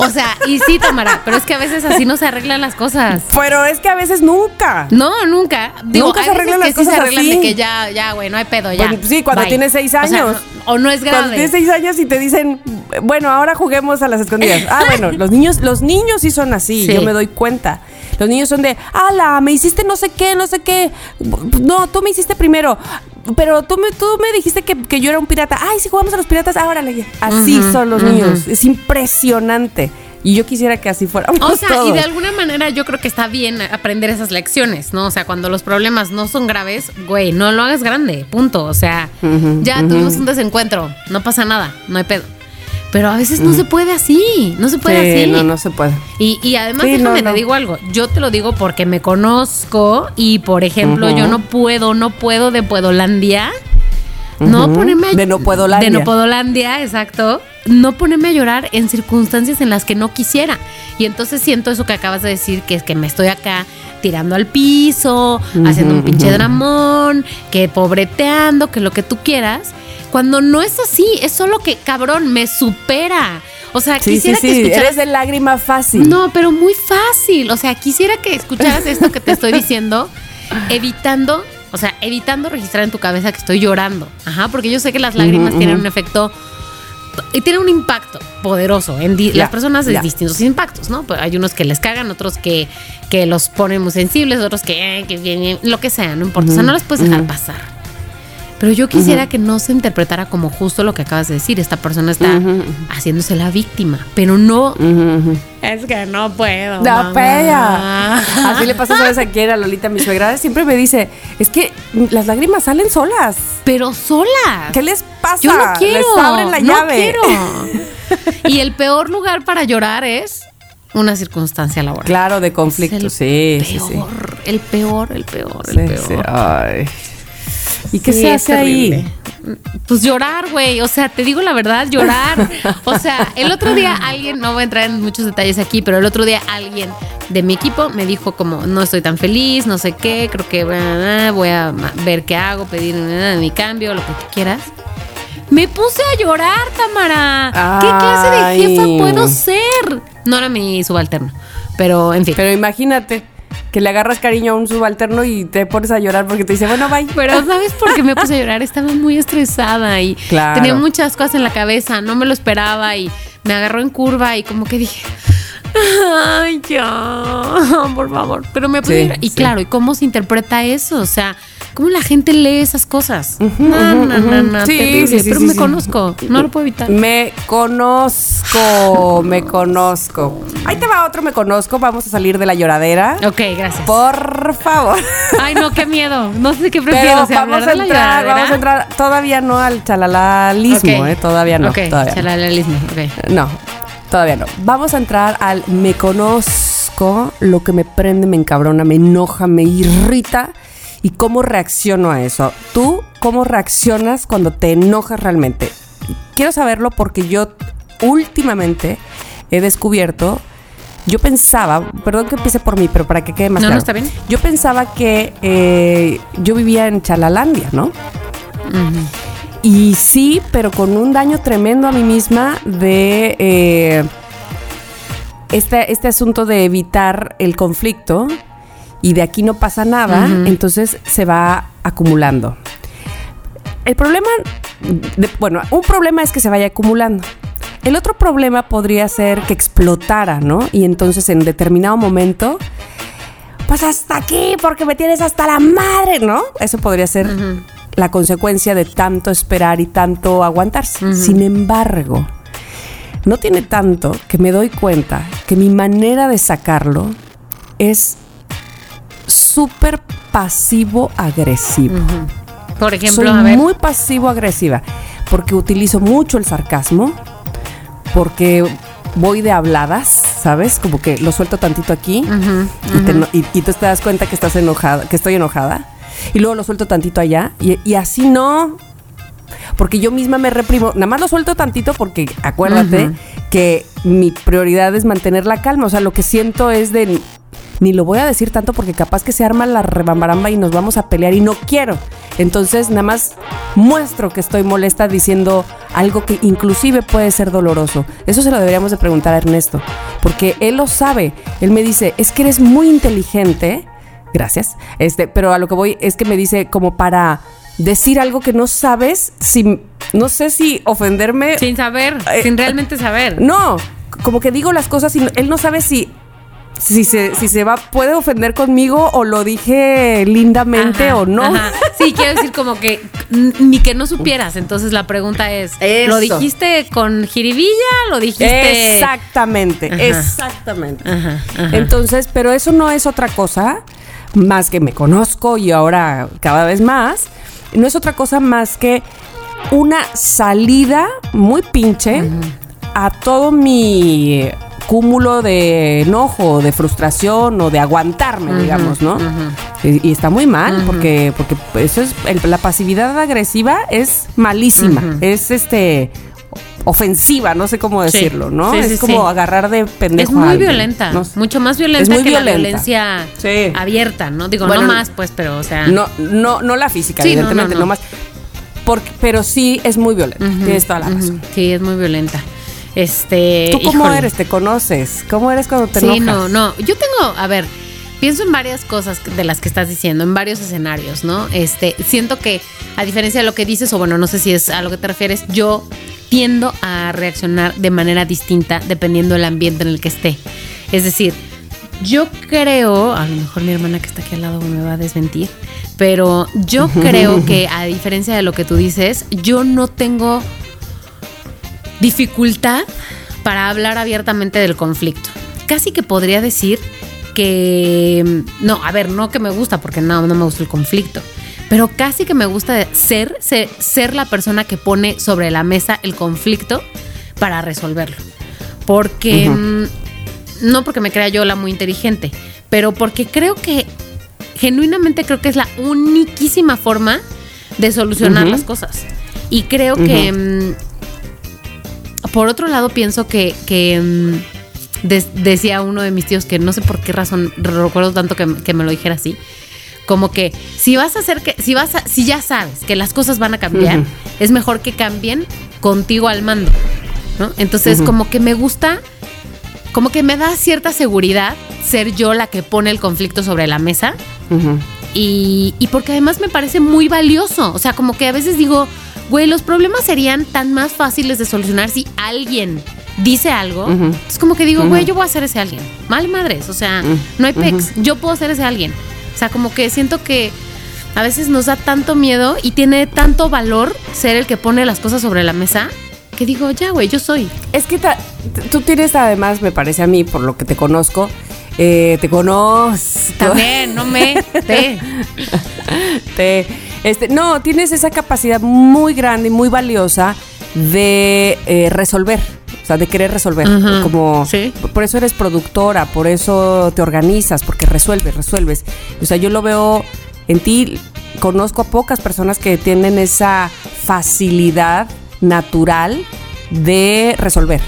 O sea, y sí, Tamara, pero es que a veces así no se arreglan las cosas. Pero es que a veces nunca. No, nunca. Digo, Nunca se arreglan las que sí cosas se arreglan así. de que ya, ya, güey, no hay pedo, ya. Bueno, sí, cuando Bye. tienes seis O sea, años. no- o no es Cuando grave. tienes seis años y te dicen, bueno, ahora juguemos a las escondidas. Ah, bueno, los niños, los niños sí son así, Sí. yo me doy cuenta. Los niños son de, ala, me hiciste no sé qué, no sé qué. No, tú me hiciste primero. Pero tú me, tú me dijiste que, que yo era un pirata. Ay, si jugamos a los piratas, ahora Así Ujú, son los ujú. niños. Es impresionante. Y yo quisiera que así fuéramos O sea, y de alguna manera yo creo que está bien aprender esas lecciones, ¿no? O sea, cuando los problemas no son graves, güey, no lo hagas grande, punto. O sea, ya tuvimos un desencuentro, no pasa nada, no hay pedo. Pero a veces no se puede así, no se puede Sí, así. no, no se puede. Y, y además, Sí, déjame, no, no. te digo algo. Yo te lo digo porque me conozco y, por ejemplo, yo no puedo, no puedo de Puedolandia. No ponerme a- De no puedolandia. De no puedolandia, exacto. No ponerme a llorar en circunstancias en las que no quisiera. Y entonces siento eso que acabas de decir, que es que me estoy acá tirando al piso, haciendo un pinche dramón, que pobreteando, que lo que tú quieras. Cuando no es así, es solo que, cabrón, me supera. O sea, Sí, sí, quisiera que sí. escucharas Eres de lágrima fácil. no, pero muy fácil. O sea, quisiera que escucharas esto que te estoy diciendo, [LAUGHS] evitando, o sea, evitando registrar en tu cabeza que estoy llorando. Ajá, porque yo sé que las lágrimas tienen un efecto y tienen un impacto poderoso en las personas de distintos impactos, ¿no? Pues hay unos que les cagan, otros que, que los ponen muy sensibles, otros que, eh, que bien, lo que sea, no importa. O sea, no las puedes dejar pasar. Pero yo quisiera que no se interpretara como justo lo que acabas de decir. Esta persona está haciéndose la víctima, pero no es que no puedo. No, mamá. pella. [LAUGHS] Así le pasa, ¿sabes a quién? A Lolita, mi suegra. Siempre me dice, es que las lágrimas salen solas. Pero sola. ¿Qué les pasa? Yo no quiero. Les abren la no llave. quiero. [LAUGHS] y el peor lugar para llorar es una circunstancia laboral. Claro, de Es conflicto, el sí, sí, peor, sí. El peor, el peor, el Sí, peor. sí, ay. ¿Y qué Sí, se hace ahí? Pues llorar, güey. O sea, te digo la verdad, llorar. O sea, el otro día alguien, no voy a entrar en muchos detalles aquí, pero el otro día alguien de mi equipo me dijo como, no estoy tan feliz, no sé qué, creo que voy a ver qué hago, pedir mi cambio, lo que tú quieras. Me puse a llorar, Tamara. ¿Qué clase de jefa puedo ser? No era mi subalterno, pero en fin. Pero imagínate que le agarras cariño a un subalterno y te pones a llorar porque te dice, bueno, bye. Pero ¿sabes por qué me puse a llorar? Estaba muy estresada y Claro. tenía muchas cosas en la cabeza, no me lo esperaba y me agarró en curva y como que dije, ay, ya, por favor. Pero me puse Sí, a llorar. Y sí. claro, ¿y cómo se interpreta eso? O sea, ¿cómo la gente lee esas cosas? No, no, no, Sí, pero me conozco, no lo puedo evitar. Me conozco, me conozco. Ahí te va otro, me conozco. Vamos a salir de la lloradera. Ok, gracias. Por favor. Ay, no, qué miedo. No sé qué prefiero. Pero si vamos a entrar, vamos a entrar todavía no al chalalalismo. ¿eh? Todavía no. Ok, todavía no. chalalalismo, ok. No, todavía no. Vamos a entrar al me conozco, lo que me prende, me encabrona, me enoja, me irrita y cómo reacciono a eso. ¿Tú cómo reaccionas cuando te enojas realmente? Quiero saberlo porque yo últimamente he descubierto, yo pensaba, perdón que empiece por mí, pero para que quede más No, no, claro. está bien. Yo pensaba que eh, yo vivía en Chalalandia, ¿no? Y sí, pero con un daño tremendo a mí misma de eh, este, este asunto de evitar el conflicto y de aquí no pasa nada, entonces se va acumulando. El problema, de- bueno, un problema es que se vaya acumulando. El otro problema podría ser que explotara, ¿no? Y entonces en determinado momento, pues hasta aquí, porque me tienes hasta la madre, ¿no? Eso podría ser la consecuencia de tanto esperar y tanto aguantarse. Sin embargo, no tiene tanto que me doy cuenta que mi manera de sacarlo es súper pasivo-agresivo. Por ejemplo, Soy a ver. muy pasivo-agresiva porque utilizo mucho el sarcasmo, porque voy de habladas, ¿sabes? Como que lo suelto tantito aquí y, te y- y tú te das cuenta que estás enojada, que estoy enojada. y luego lo suelto tantito allá y, y así no. Porque yo misma me reprimo. Nada más lo suelto tantito porque acuérdate que mi prioridad es mantener la calma. O sea, lo que siento es de ni lo voy a decir tanto porque capaz que se arma la rebambaramba y nos vamos a pelear y no quiero. Entonces, nada más muestro que estoy molesta diciendo algo que inclusive puede ser doloroso. Eso se lo deberíamos de preguntar a Ernesto, porque él lo sabe. Él me dice, es que eres muy inteligente. Gracias. Este, pero a lo que voy es que me dice como para decir algo que no sabes si no sé si ofenderme Sin saber, Eh, sin realmente saber. no, como que digo las cosas y él no sabe si si se, si se va, puede ofender conmigo o lo dije lindamente Ajá, o no. ajá. Sí, quiero decir como que ni que no supieras. Entonces la pregunta es, Eso. ¿lo dijiste con jiribilla? ¿Lo dijiste...? Exactamente, Ajá. exactamente. Ajá, ajá. Entonces, pero eso no es otra cosa más que me conozco y ahora cada vez más. No es otra cosa más que una salida muy pinche a todo mi cúmulo de enojo, de frustración o de aguantarme, digamos, ¿no? y, y está muy mal porque porque eso es el- la pasividad agresiva es malísima, es este ofensiva, no sé cómo Sí. decirlo, ¿no? Sí, es sí, como agarrar de pendejo Es a muy alguien. violenta, No mucho más violenta que violenta. la violencia abierta, ¿no? Digo, Bueno, no más, pues, pero, o sea... No, no, no la física, evidentemente, no, no, no. más. Porque, pero sí es muy violenta. Tienes toda la razón. Sí, es muy violenta. Este... ¿Tú cómo híjole. eres? ¿Te conoces? ¿Cómo eres cuando te sí, enojas? no, no. Yo tengo, a ver, pienso en varias cosas de las que estás diciendo, en varios escenarios, ¿no? Este, siento que, a diferencia de lo que dices, o bueno, no sé si es a lo que te refieres, yo tiendo a reaccionar de manera distinta dependiendo del ambiente en el que esté. Es decir, yo creo, a lo mejor mi hermana que está aquí al lado me va a desmentir, pero yo creo que [LAUGHS] a diferencia de lo que tú dices, yo no tengo dificultad para hablar abiertamente del conflicto. Casi que podría decir que no, a ver, no que me gusta porque no, no me gusta el conflicto, pero casi que me gusta ser, ser, ser la persona que pone sobre la mesa el conflicto para resolverlo. Porque mm, no porque me crea yo la muy inteligente, pero porque creo que genuinamente creo que es la uniquísima forma de solucionar las cosas. Y creo que por otro lado pienso que, que, mm, decía uno de mis tíos que no sé por qué razón recuerdo tanto que, que me lo dijera así. Como que si vas a hacer que, si vas a, si ya sabes que las cosas van a cambiar, es mejor que cambien contigo al mando. ¿no? Entonces, como que me gusta, como que me da cierta seguridad ser yo la que pone el conflicto sobre la mesa. Y, y porque además me parece muy valioso. O sea, como que a veces digo, güey, los problemas serían tan más fáciles de solucionar si alguien dice algo. Es como que digo, güey, yo voy a ser ese alguien. Mal madres. O sea, no hay pex. Yo puedo ser ese alguien. O sea, como que siento que a veces nos da tanto miedo y tiene tanto valor ser el que pone las cosas sobre la mesa que digo, ya, güey, yo soy. Es que tú tienes además, me parece a mí, por lo que te conozco, eh, te conozco. También, no me. Te. [LAUGHS] Te- este, no, tienes esa capacidad muy grande y muy valiosa de eh, resolver. O sea, de querer resolver. Como sí. por eso eres productora, por eso te organizas, porque resuelves, resuelves. O sea, yo lo veo en ti. Conozco a pocas personas que tienen esa facilidad natural de resolver.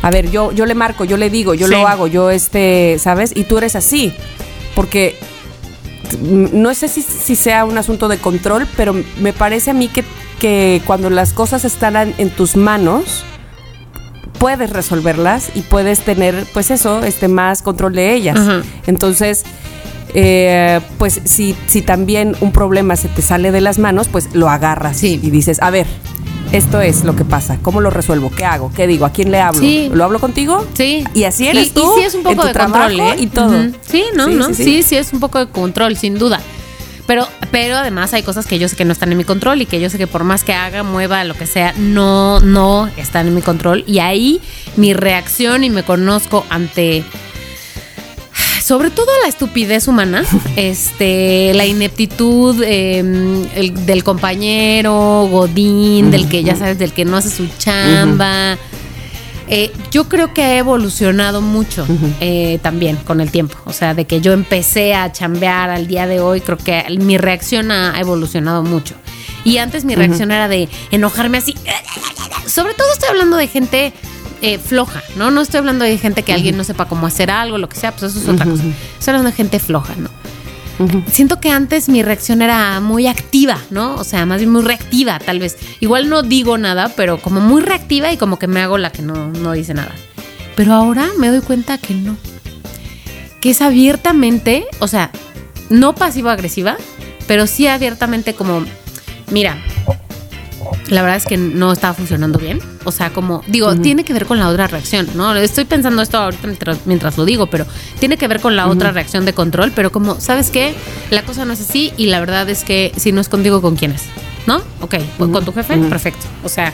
A ver, yo, yo le marco, yo le digo, yo Sí. lo hago, yo este, ¿sabes? Y tú eres así. Porque no sé si, si sea un asunto de control, pero me parece a mí que, que cuando las cosas están en, tus manos, puedes resolverlas y puedes tener, pues eso, este más control de ellas. Entonces, eh, pues si, si también un problema se te sale de las manos, pues lo agarras Sí. y dices, a ver, esto es lo que pasa, ¿cómo lo resuelvo? ¿Qué hago? ¿Qué digo? ¿A quién le hablo? Sí. ¿Lo hablo contigo? Sí. Y así eres y, tú, Y sí es un en poco tu de trabajo control, ¿eh? y todo. Sí, no, Sí, no. sí, Sí sí. sí. es un poco de control, sin duda. Pero, pero además hay cosas que yo sé que no están en mi control y que yo sé que por más que haga, mueva, lo que sea, no, no están en mi control. Y ahí mi reacción y me conozco ante sobre todo la estupidez humana, [LAUGHS] este, la ineptitud eh, el- del compañero, Godín, del que ya sabes, del que no hace su chamba. Eh, yo creo que ha evolucionado mucho eh, también con el tiempo. O sea, de que yo empecé a chambear al día de hoy, creo que mi reacción ha evolucionado mucho. Y antes mi reacción era de enojarme así. Sobre todo estoy hablando de gente eh, floja, ¿no? No estoy hablando de gente que alguien no sepa cómo hacer algo, lo que sea, pues eso es otra cosa. Estoy hablando de gente floja, ¿no? Siento que antes mi reacción era muy activa, ¿no? O sea, más bien muy reactiva, tal vez. Igual no digo nada, pero como muy reactiva y como que me hago la que no, no dice nada. Pero ahora me doy cuenta que no. Que es abiertamente, o sea, no pasivo-agresiva, pero sí abiertamente como, mira, la verdad es que no estaba funcionando bien. O sea, como, digo, tiene que ver con la otra reacción, ¿no? Estoy pensando esto ahorita mientras, lo digo, pero tiene que ver con la otra reacción de control, pero como, ¿sabes qué? La cosa no es así y la verdad es que si no es contigo, ¿con quién es? ¿No? Ok, con tu jefe, perfecto. O sea,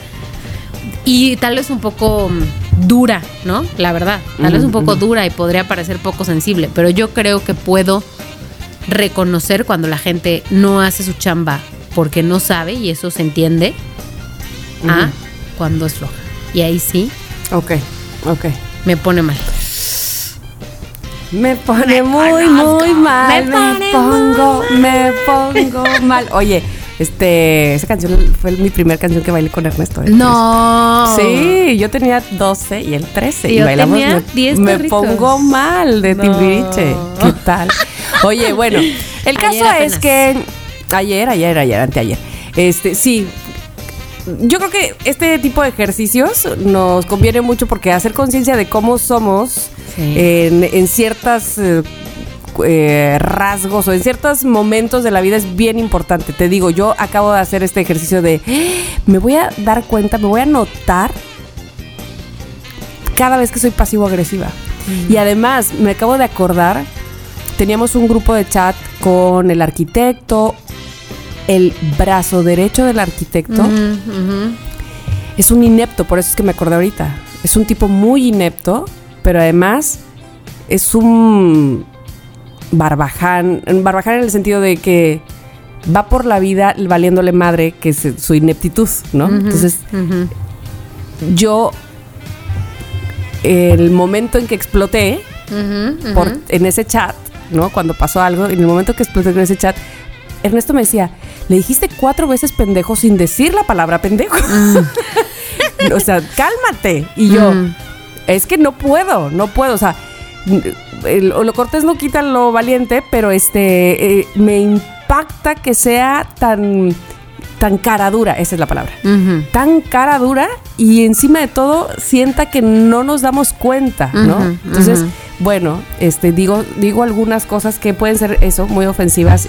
y tal vez un poco mm, dura, ¿no? La verdad, tal vez un poco dura y podría parecer poco sensible, pero yo creo que puedo reconocer cuando la gente no hace su chamba porque no sabe y eso se entiende a cuando es floja. Y ahí sí. Ok, ok. Me pone mal. Me pone muy, muy mal. Me, pongo, me pongo mal. Oye, este, esa canción fue mi primera canción que bailé con Ernesto. ¿eh? No. Sí, yo tenía 12 y él 13. Y, bailamos tenía me, 10 me pongo mal de Timbiriche. ¿Qué tal? Oye, bueno, el caso es que ayer, ayer, ayer, anteayer. Este, sí, yo creo que este tipo de ejercicios nos conviene mucho porque hacer conciencia de cómo somos en, ciertas eh, eh, rasgos o en ciertos momentos de la vida es bien importante. Te digo, yo acabo de hacer este ejercicio de me voy a dar cuenta, me voy a notar cada vez que soy pasivo-agresiva. Y además, me acabo de acordar, teníamos un grupo de chat con el arquitecto, el brazo derecho del arquitecto es un inepto, por eso es que me acordé ahorita. Es un tipo muy inepto, pero además es un barbaján, barbaján en el sentido de que va por la vida valiéndole madre que es su ineptitud, ¿no? Entonces, yo, el momento en que exploté por, en ese chat, ¿no? Cuando pasó algo, en el momento que exploté en ese chat, Ernesto me decía, le dijiste cuatro veces pendejo sin decir la palabra pendejo. Mm. [LAUGHS] o sea, cálmate. Y yo, mm. es que no puedo, no puedo. O sea, lo cortés no quita lo valiente, pero este, eh, me impacta que sea tan tan cara dura, esa es la palabra, tan cara dura y encima de todo sienta que no nos damos cuenta, ¿no? Entonces, bueno, este digo digo algunas cosas que pueden ser eso muy ofensivas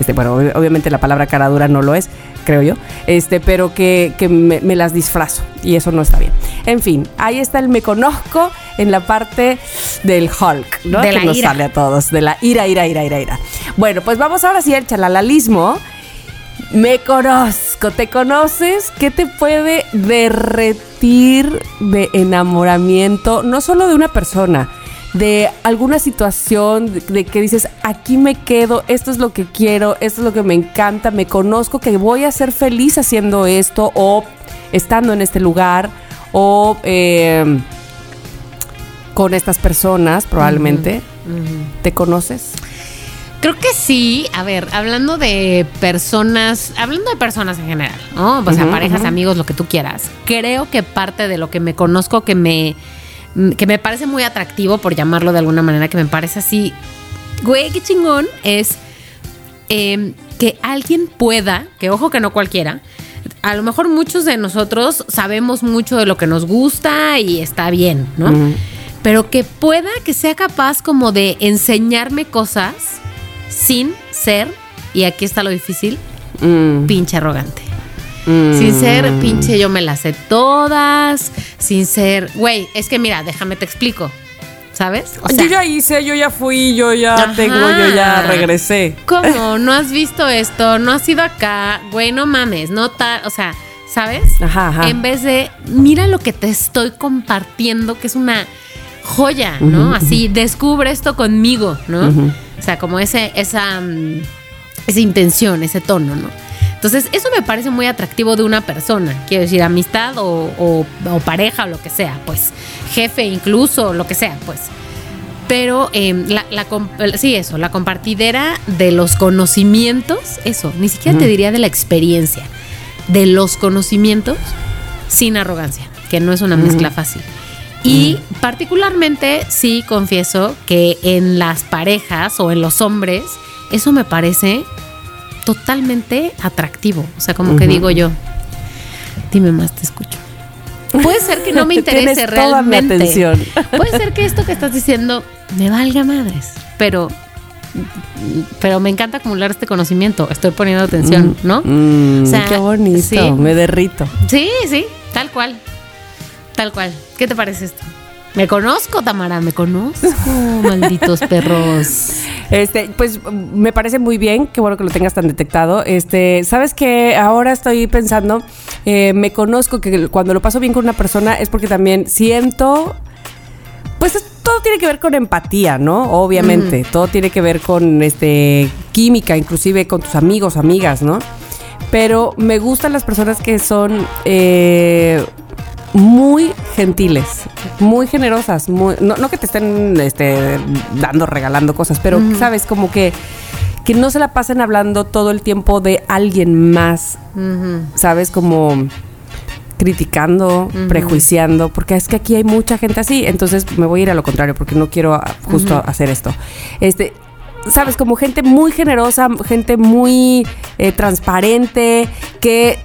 este, bueno, obviamente la palabra cara dura no lo es, creo yo, este, pero que, me, las disfrazo y eso no está bien. En fin, ahí está el me conozco en la parte del Hulk, ¿no? De que nos sale a todos, de la ira, ira, ira, ira, ira. Bueno, pues vamos ahora sí al chalalalismo. Me conozco, ¿te conoces? ¿Qué te puede derretir de enamoramiento? No solo de una persona, de alguna situación de, que dices, aquí me quedo, esto es lo que quiero, esto es lo que me encanta, me conozco que voy a ser feliz haciendo esto o estando en este lugar o eh, con estas personas probablemente. ¿Te conoces? Creo que sí. A ver, hablando de personas, hablando de personas en general, ¿no? O sea, parejas, amigos, lo que tú quieras. Creo que parte de lo que me conozco que me que me parece muy atractivo, por llamarlo de alguna manera, que me parece así, güey, qué chingón, es em, que alguien pueda, que ojo que no cualquiera, a lo mejor muchos de nosotros sabemos mucho de lo que nos gusta y está bien, ¿no? Pero que pueda, que sea capaz como de enseñarme cosas sin ser, y aquí está lo difícil, mm. pinche arrogante. Sin ser mm. pinche, yo me las sé todas. Sin ser, güey, es que mira, déjame te explico. ¿Sabes? yo ya hice, yo ya fui, yo ya tengo, yo ya regresé. ¿Cómo? [LAUGHS] ¿No has visto esto? ¿No has ido acá? Güey, no mames, no tal. O sea, ¿sabes? Ajá, ajá. En vez de, mira lo que te estoy compartiendo, que es una joya, ¿no? Así, descubre esto conmigo, ¿no? O sea, como ese, esa, mm, esa intención, ese tono, ¿no? Entonces, eso me parece muy atractivo de una persona. Quiero decir, amistad o, o- o pareja o lo que sea, pues. Jefe incluso, lo que sea, pues. Pero eh, la, sí, eso, la compartidera de los conocimientos, eso, ni siquiera te diría de la experiencia, de los conocimientos sin arrogancia, que no es una mezcla fácil. Y particularmente sí confieso que en las parejas o en los hombres, eso me parece totalmente atractivo. O sea, como que digo yo, dime más, te escucho. Puede ser que no me [LAUGHS] interese realmente. atención. Puede ser que esto que estás diciendo me valga madres, pero pero me encanta acumular este conocimiento. Estoy poniendo atención, ¿no? Mm, O sea, qué bonito, sí. me derrito. Sí, sí, tal cual. Tal cual. ¿Qué te parece esto? Me conozco, Tamara, me conozco, [LAUGHS] malditos perros. Este, pues me parece muy bien, qué bueno que lo tengas tan detectado. Este, sabes que ahora estoy pensando, eh, me conozco que cuando lo paso bien con una persona es porque también siento, pues es- todo tiene que ver con empatía, ¿no? Obviamente, todo tiene que ver con este química, inclusive con tus amigos, amigas, ¿no? Pero me gustan las personas que son eh, muy gentiles, muy generosas, muy, no, no que te estén este, dando, regalando cosas, pero sabes, como que, que no se la pasen hablando todo el tiempo de alguien más, sabes, como criticando, prejuiciando, porque es que aquí hay mucha gente así, entonces me voy a ir a lo contrario, porque no quiero justo hacer esto. Este, sabes, como gente muy generosa, gente muy eh, transparente, que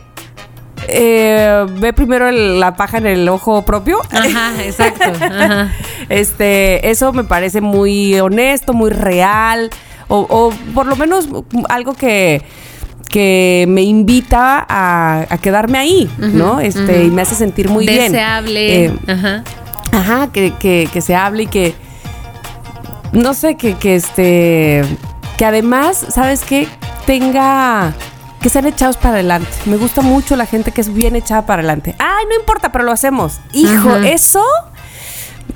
eh, ve primero el- la paja en el ojo propio. Ajá, exacto. Ajá. [LAUGHS] Este, eso me parece muy honesto, muy real, o, o por lo menos algo que, que me invita a, a quedarme ahí, ¿no? Este, y me hace sentir muy bien. Deseable. Eh, Ajá. Ajá, que, que, que se hable y que. No sé, que, que este. Que además, ¿sabes qué? Tenga. Que sean echados para adelante. Me gusta mucho la gente que es bien echada para adelante. Ay, no importa, pero lo hacemos. Hijo, Ajá. eso.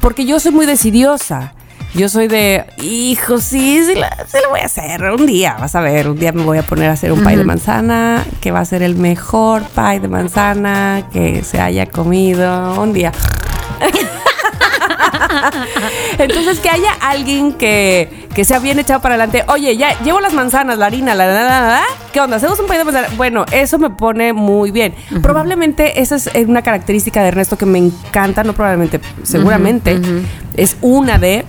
Porque yo soy muy decidiosa. Yo soy de, hijo, sí, sí, la- sí lo voy a hacer. Un día, vas a ver, un día me voy a poner a hacer un pie de manzana, que va a ser el mejor pie de manzana que se haya comido un día. [LAUGHS] [LAUGHS] Entonces, que haya alguien que, que sea bien echado para adelante. Oye, ya llevo las manzanas, la harina, la, la, la. ¿Qué onda? ¿Hacemos un pay de manzana? Bueno, eso me pone muy bien. Probablemente esa es una característica de Ernesto que me encanta, no probablemente, seguramente, es una de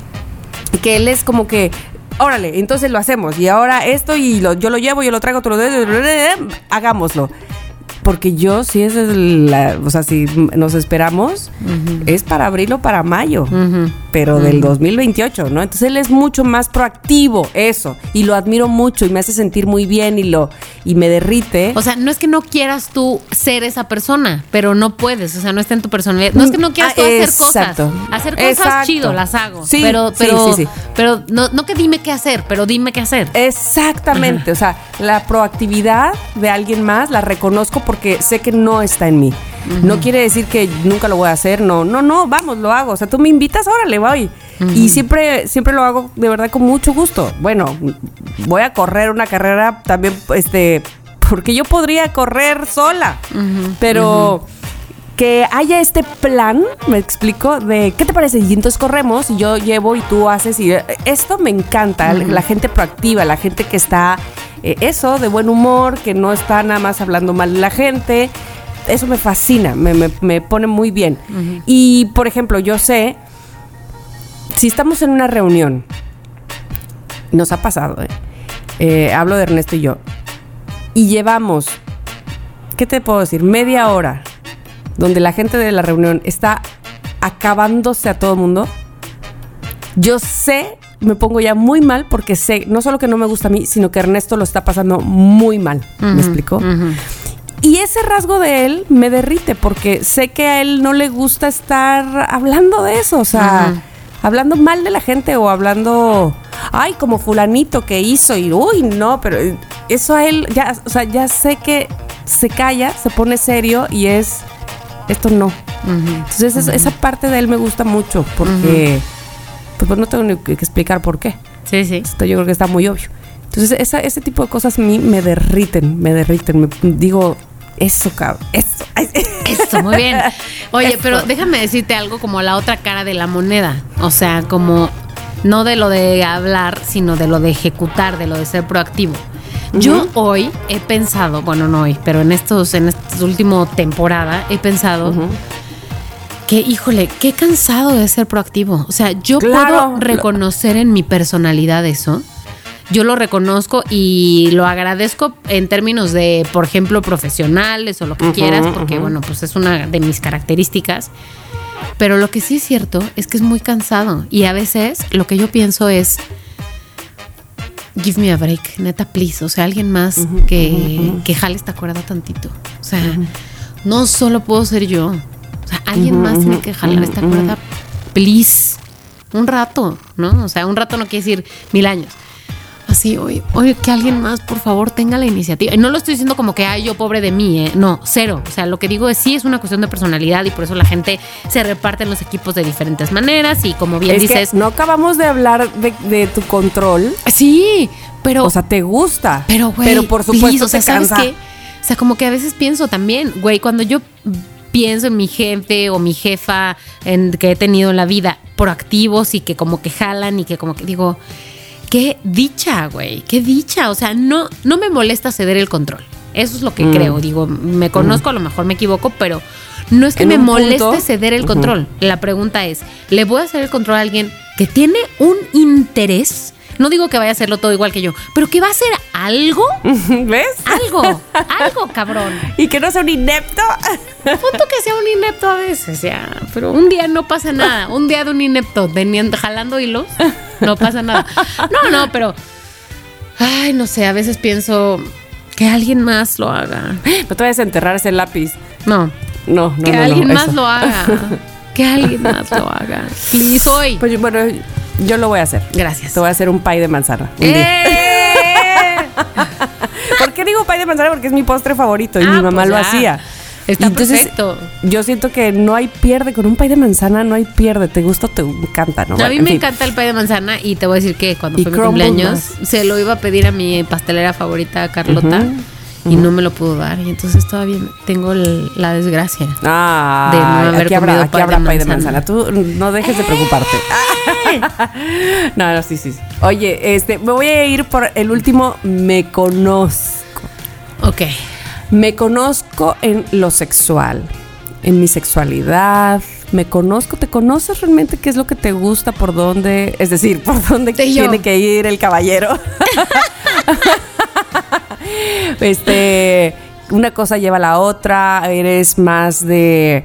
que él es como que. Órale, entonces lo hacemos. Y ahora esto y lo- yo lo llevo, yo lo traigo, tú lo hagámoslo. Porque yo, si es la, o sea, si nos esperamos, es para abril o para mayo, pero del 2028, ¿no? Entonces él es mucho más proactivo, eso, y lo admiro mucho y me hace sentir muy bien y lo y me derrite. O sea, no es que no quieras tú ser esa persona, pero no puedes, o sea, no está en tu personalidad. No es que no quieras Ah, tú hacer exacto. cosas. Hacer cosas Exacto. chido, las hago. Sí, pero, sí, pero, sí, sí. pero no, no que dime qué hacer, pero dime qué hacer. Exactamente, o sea, la proactividad de alguien más la reconozco porque sé que no está en mí. No quiere decir que nunca lo voy a hacer, no, no, no, vamos, lo hago. O sea, tú me invitas, órale, voy. Y siempre, siempre lo hago de verdad con mucho gusto. Bueno, voy a correr una carrera también, este, porque yo podría correr sola, pero que haya este plan, me explico, de qué te parece y entonces corremos y yo llevo y tú haces y eh, esto me encanta, la gente proactiva, la gente que está eh, eso, de buen humor, que no está nada más hablando mal de la gente, eso me fascina, me, me- me pone muy bien. Y por ejemplo, yo sé, si estamos en una reunión, nos ha pasado, ¿eh? Eh, hablo de Ernesto y yo, y llevamos, ¿qué te puedo decir? Media hora donde la gente de la reunión está acabándose a todo mundo, yo sé, me pongo ya muy mal porque sé, no solo que no me gusta a mí, sino que Ernesto lo está pasando muy mal. ¿Me explico? Y ese rasgo de él me derrite porque sé que a él no le gusta estar hablando de eso, o sea, hablando mal de la gente o hablando, ay, como fulanito que hizo y, uy, no, pero eso a él, ya, o sea, ya sé que se calla, se pone serio y es, esto no. Entonces es- esa parte de él me gusta mucho porque, pues, pues, no tengo ni que explicar por qué. Sí, sí. Esto yo creo que está muy obvio. Entonces, esa, ese tipo de cosas a mí me derriten, me derriten. Me digo, eso, cabrón, eso. Eso, muy bien. [LAUGHS] Oye, Eso. pero déjame decirte algo como la otra cara de la moneda. O sea, como no de lo de hablar, sino de lo de ejecutar, de lo de ser proactivo. Yo hoy he pensado, bueno, no hoy, pero en estos, en esta última temporada he pensado que, híjole, qué cansado de ser proactivo. O sea, yo Claro. puedo reconocer en mi personalidad eso. Yo lo reconozco y lo agradezco en términos de, por ejemplo, profesionales o lo que quieras, porque, bueno, pues es una de mis características. Pero lo que sí es cierto es que es muy cansado. Y a veces lo que yo pienso es, give me a break, neta, please. O sea, alguien más que, que jale esta cuerda tantito. O sea, no solo puedo ser yo. O sea, alguien más tiene que jalar esta cuerda, please. Un rato, ¿no? O sea, un rato no quiere decir mil años. Así, oye, oye, que alguien más, por favor, tenga la iniciativa. Y no lo estoy diciendo como que, ay, yo pobre de mí, ¿eh? No, cero. O sea, lo que digo es sí es una cuestión de personalidad y por eso la gente se reparte en los equipos de diferentes maneras y como bien Es dices, que no acabamos de hablar de, de tu control. sí, pero... O sea, te gusta. Pero, güey, Pero por please, supuesto o sea, te ¿sabes cansa. qué? O sea, como que a veces pienso también, güey, cuando yo pienso en mi jefe o mi jefa en, que he tenido en la vida, proactivos y que como que jalan y que como que digo, qué dicha, güey, qué dicha. O sea, no, no me molesta ceder el control. Eso es lo que Mm. creo. Digo, me conozco, a lo mejor me equivoco, pero no es que me moleste punto- ceder el control. La pregunta es, ¿le voy a hacer el control a alguien que tiene un interés? No digo que vaya a hacerlo todo igual que yo, pero que va a hacer algo, [LAUGHS] ¿Ves? algo, [LAUGHS] algo, cabrón. Y que no sea un inepto. Punto que sea un inepto a veces, ya. Pero un día no pasa nada. Un día de un inepto teniendo, jalando hilos, no pasa nada. No, no, pero. Ay, no sé, a veces pienso que alguien más lo haga. [GASPS] No te vayas a enterrar ese lápiz. No, No, no, que no, no, alguien más eso. lo haga. [LAUGHS] Que alguien más lo haga. Please, hoy. Pues bueno, yo lo voy a hacer. Gracias. Te voy a hacer un pie de manzana. un día. ¡Eh! [LAUGHS] ¿Por qué digo pie de manzana? Porque es mi postre favorito y Ah, mi mamá pues lo ya. hacía. Está entonces, perfecto. Yo siento que no hay pierde. Con un pie de manzana no hay pierde. Te gusta o te encanta, ¿no? a mí En me fin. encanta el pay de manzana y te voy a decir que cuando Y fue mi cumpleaños se lo iba a pedir a mi pastelera favorita, Carlota, y no me lo pudo dar. Y entonces todavía tengo el- la desgracia. Ah, de no haber aquí habrá, comido aquí pie habrá de manzana. Tú no dejes de preocuparte. [LAUGHS] no, no, sí, sí. Oye, este, me voy a ir por el último. Me conozco. Ok. Me conozco en lo sexual, en mi sexualidad. Me conozco, ¿te conoces realmente qué es lo que te gusta, por dónde? Es decir, por dónde tiene que ir el caballero. [LAUGHS] [LAUGHS] este, una cosa lleva a la otra, eres más de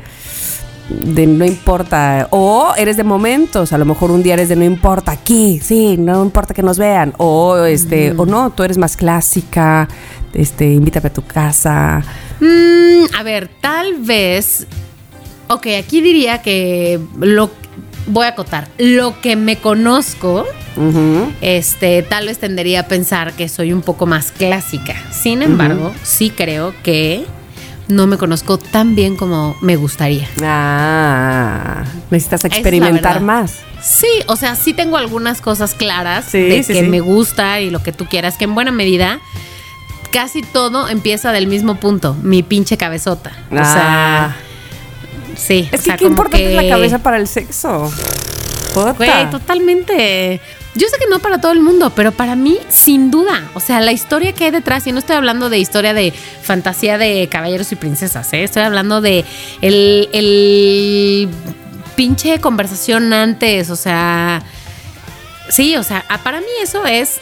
de no importa o eres de momentos, a lo mejor un día eres de no importa aquí, sí, no importa que nos vean o este o no, tú eres más clásica, este invítame a tu casa. Mm, a ver, tal vez. Ok, aquí diría que lo voy a acotar. Lo que me conozco, este, tal vez tendería a pensar que soy un poco más clásica. Sin embargo, sí creo que no me conozco tan bien como me gustaría. Ah, necesitas experimentar más. Sí, o sea, sí tengo algunas cosas claras Sí, de sí, que sí. me gusta y lo que tú quieras, que en buena medida casi todo empieza del mismo punto, mi pinche cabezota. O sea, Ah. Sí. es o que sea, qué como importante es la cabeza para el sexo. Güey, totalmente. Yo sé que no para todo el mundo, pero para mí, sin duda. O sea, la historia que hay detrás, y no estoy hablando de historia de fantasía de caballeros y princesas, ¿eh? estoy hablando de el, el pinche conversación antes, o sea, sí, o sea, para mí eso es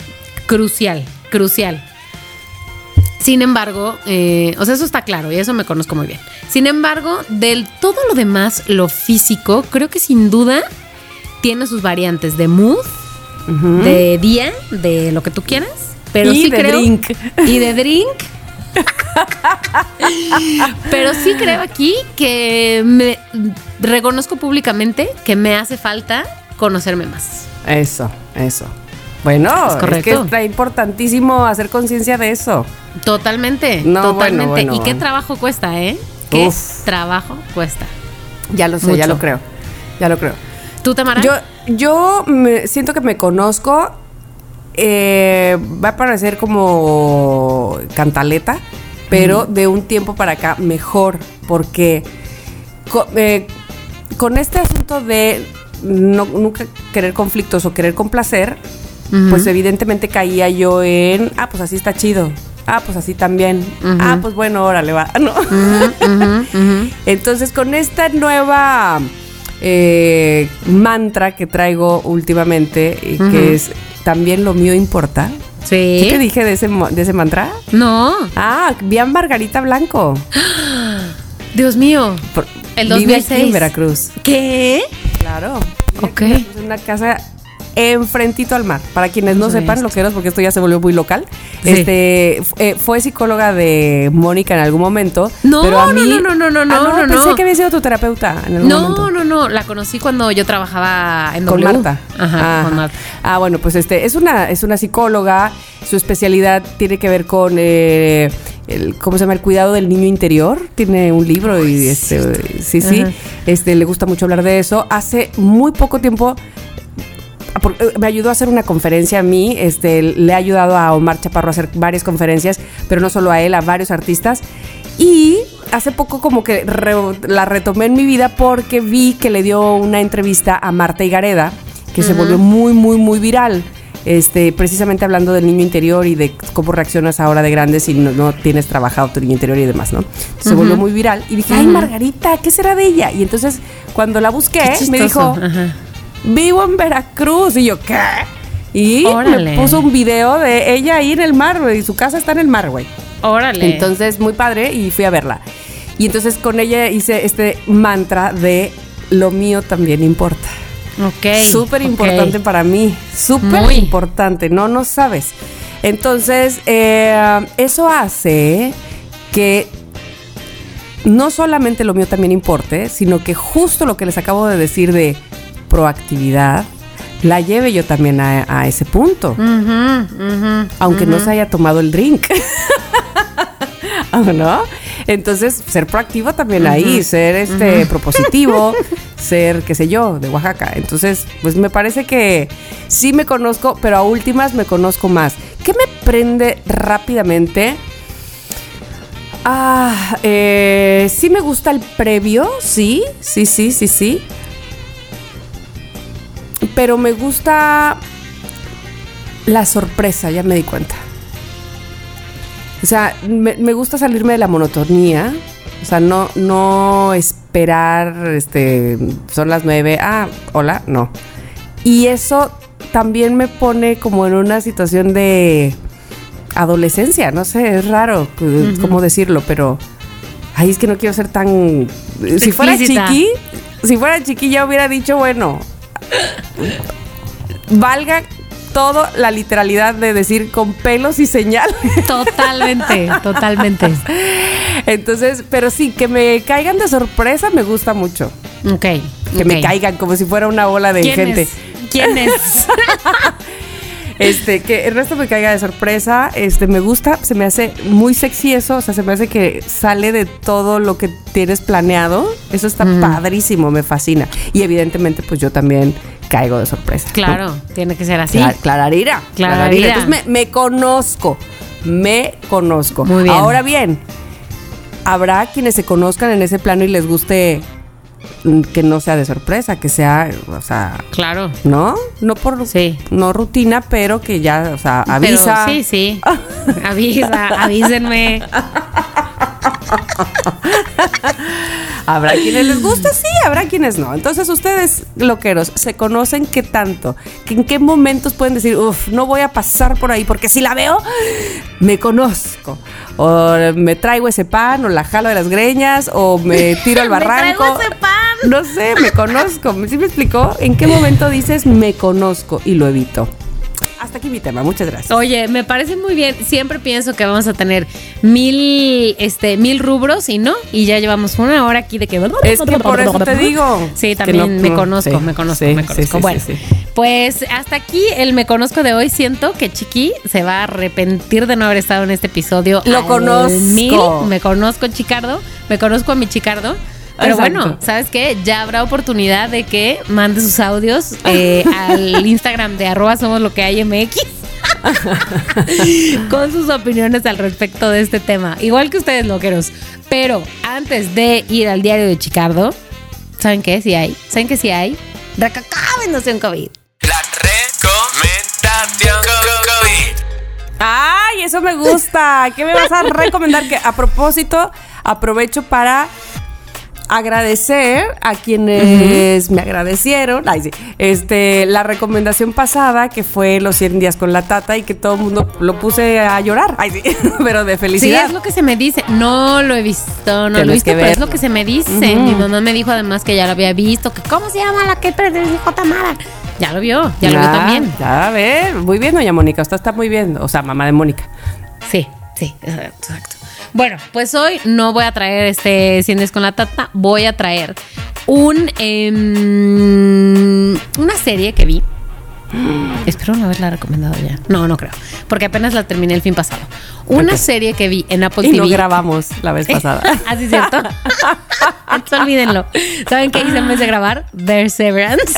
crucial, crucial. Sin embargo, eh, o sea, eso está claro y eso me conozco muy bien. Sin embargo, del todo lo demás, lo físico, creo que sin duda tiene sus variantes de mood, de día, de lo que tú quieras. Pero Y sí de creo, drink. Y de drink. pero sí creo aquí que me reconozco públicamente que me hace falta conocerme más. Eso, eso. Bueno, Es es, correcto. que está importantísimo hacer conciencia de eso. Totalmente, No, totalmente. bueno, bueno, y qué trabajo cuesta, ¿eh? Qué Uf. trabajo cuesta. Ya lo sé, ya lo creo. Ya lo creo. ¿Tú, Tamara? Yo, yo me siento que me conozco eh, va a parecer como cantaleta, pero de un tiempo para acá mejor, porque eh, con este asunto de no- nunca querer conflictos o querer complacer, pues evidentemente caía yo en, ah, pues así está chido. Ah, pues así también. Ah, pues bueno, órale, va. [LAUGHS] ¿no? Entonces, con esta nueva eh, mantra que traigo últimamente, y que es también lo mío importa. Sí. ¿Qué te dije de ese, de ese mantra? No. Ah, vi a Margarita Blanco. [GASPS] Dios mío. Por- El vive aquí 2006. en Veracruz. ¿Qué? Claro. Ok. Es una casa enfrentito al mar. Para quienes no sepan esto. lo que era, porque esto ya se volvió muy local. Sí. Este eh, fue psicóloga de Mónica en algún momento. No, pero a no, mí, no, no, no, no, Ah, no, no, Pensé no. que había sido tu terapeuta en algún No, momento. no, no. La conocí cuando yo trabajaba en Con W. Marta. Ajá, Ah. con Marta. Ah, bueno, pues este es una es una psicóloga. Su especialidad tiene que ver con eh, el cómo se llama el cuidado del niño interior. Tiene un libro y este sí sí Ajá. este le gusta mucho hablar de eso. Hace muy poco tiempo me ayudó a hacer una conferencia a mí, este, le ha ayudado a Omar Chaparro a hacer varias conferencias, pero no solo a él, a varios artistas. Y hace poco como que re- la retomé en mi vida porque vi que le dio una entrevista a Marta Higareda, que se volvió muy, muy, muy viral. Este, precisamente hablando del niño interior y de cómo reaccionas ahora de grande si no, no tienes trabajado tu niño interior y demás, ¿no? Se volvió muy viral y dije, ay, Margarita, ¿qué será de ella? Y entonces, cuando la busqué, Qué me dijo, Ajá. Vivo en Veracruz. Y yo, ¿qué? Y Órale. me puso un video de ella ahí en el mar, güey. Y su casa está en el mar, güey. Órale. Entonces, muy padre y fui a verla. Y entonces con ella hice este mantra de lo mío también importa. ok. Súper importante para mí. Súper importante. No, no sabes. Entonces, eh, eso hace que no solamente lo mío también importe, sino que justo lo que les acabo de decir de proactividad, la lleve yo también a, a ese punto, aunque no se haya tomado el drink. [LAUGHS] ¿O ¿No? Entonces, ser proactivo también ahí, ser este propositivo, [LAUGHS] ser, qué sé yo, de Oaxaca. Entonces, pues me parece que sí me conozco, pero a últimas me conozco más. ¿Qué me prende rápidamente? Ah, eh, sí me gusta el previo, sí, sí, sí, sí, sí. Pero me gusta la sorpresa, ya me di cuenta. O sea, me, me gusta salirme de la monotonía. O sea, no, no esperar, este, son las nueve, ah, hola, no. Y eso también me pone como en una situación de adolescencia, no sé, es raro c- cómo decirlo, pero, ay, es que no quiero ser tan... Si fuera chiqui, si fuera chiqui ya hubiera dicho, bueno, valga todo la literalidad de decir con pelos y señal. Totalmente, totalmente. Entonces, pero sí, que me caigan de sorpresa me gusta mucho. Ok. Que me caigan como si fuera una bola de ¿Quién gente. es? ¿Quién es? [LAUGHS] Este, que el resto me caiga de sorpresa, este, me gusta, se me hace muy sexy eso, o sea, se me hace que sale de todo lo que tienes planeado. Eso está padrísimo, me fascina. Y evidentemente, pues yo también caigo de sorpresa. ¿no? Claro, tiene que ser así. Cla- Clararira. Clararira. Entonces me, me conozco. Me conozco. Muy bien. Ahora bien, habrá quienes se conozcan en ese plano y les guste que no sea de sorpresa, que sea, o sea, Claro. ¿no? No por Sí. no rutina, pero que ya, o sea, Pero avisa. sí, sí. [LAUGHS] Avisa, avísenme. Habrá quienes les guste, sí, habrá quienes no. Entonces, ustedes, loqueros, ¿se conocen qué tanto? ¿Que ¿En qué momentos pueden decir, uff, no voy a pasar por ahí porque si la veo, me conozco? O me traigo ese pan, o la jalo de las greñas, o me tiro al [LAUGHS] Me traigo barranco. ese pan. No sé, me conozco. ¿Sí me explicó? ¿En qué momento dices, me conozco y lo evito? Hasta aquí mi tema, muchas gracias. Oye, me parece muy bien. Siempre pienso que vamos a tener mil, este, mil rubros y no. Y ya llevamos una hora aquí de que. Es que por eso te digo. Sí, también no- me no, conozco, sí, me conozco, sí, me conozco. sí, bueno, sí, pues hasta aquí el me conozco de hoy. Siento que Chiqui se va a arrepentir de no haber estado en este episodio. Lo conozco. mil. Me conozco, Chicardo. Me conozco a mi Chicardo. Pero Exacto. bueno, ¿sabes qué? Ya habrá oportunidad de que mande sus audios eh, [LAUGHS] al Instagram de arroba somos lo que hay MX. [LAUGHS] con sus opiniones al respecto de este tema. Igual que ustedes, loqueros. Pero antes de ir al diario de Chicardo, ¿saben qué? Si hay. ¿Saben qué si hay? Un COVID. La recomendación COVID. ¡Ay, eso me gusta! ¿Qué me vas a recomendar? Que a propósito, aprovecho para agradecer a quienes me agradecieron. Ay, sí. Este, la recomendación pasada que fue los 100 días con la tata y que todo el mundo lo puse a llorar. Ay, sí. [LAUGHS] Pero de Sí, felicidad. es lo que se me dice. No lo he visto, no lo he visto, pero es lo que se me dice. Mi mamá me dijo además que ya lo había visto. Que ¿Cómo se llama la que dijo Tamara? Ya lo vio, ya lo vio Ah, también. Ya, a ver. Muy bien, doña Mónica. Usted está muy bien. O sea, mamá de Mónica. Sí, sí, exacto. Bueno, pues hoy no voy a traer este Cienes con la Tata, voy a traer un em, una serie que vi. Espero no haberla recomendado ya. No, no creo. Porque apenas la terminé el fin pasado. Una serie que vi en Apple Y TV. no grabamos la vez [LAUGHS] pasada. Así es cierto. [LAUGHS] Entonces, olvídenlo. ¿Saben qué hice en vez de grabar? Ver Severance. [LAUGHS]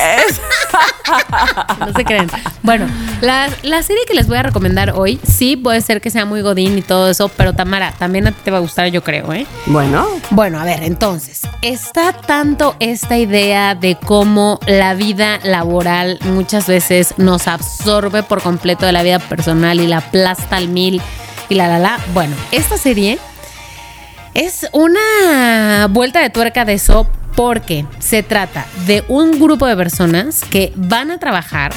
no se creen. Bueno, la, la serie que les voy a recomendar hoy, sí puede ser que sea muy godín y todo eso, pero Tamara, también a ti te va a gustar, yo creo, ¿eh? bueno, Bueno, a ver, entonces, está tanto esta idea de cómo la vida laboral muchas veces nos absorbe por completo de la vida personal y la aplasta al mil y la la la. Bueno, esta serie es una vuelta de tuerca de eso porque se trata de un grupo de personas que van a trabajar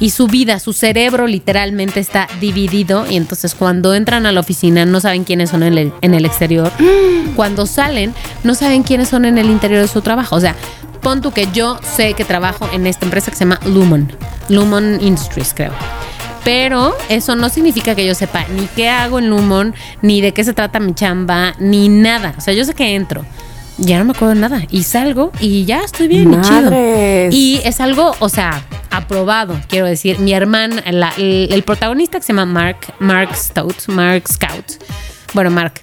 y su vida, su cerebro literalmente está dividido y entonces cuando entran a la oficina no saben quiénes son en el, en el exterior. [GASPS] Cuando salen no saben quiénes son en el interior de su trabajo. O sea, pon tú que yo sé que trabajo en esta empresa que se llama Lumon. Lumon Industries, creo. Pero eso no significa que yo sepa ni qué hago en Lumon, ni de qué se trata mi chamba, ni nada. O sea, yo sé que entro. Ya no me acuerdo de nada. Y salgo y ya estoy bien y chido. Y es algo, o sea, aprobado, quiero decir. Mi hermana, la- el, el protagonista que se llama Mark, Mark Stout, Mark Scout. Bueno, Mark.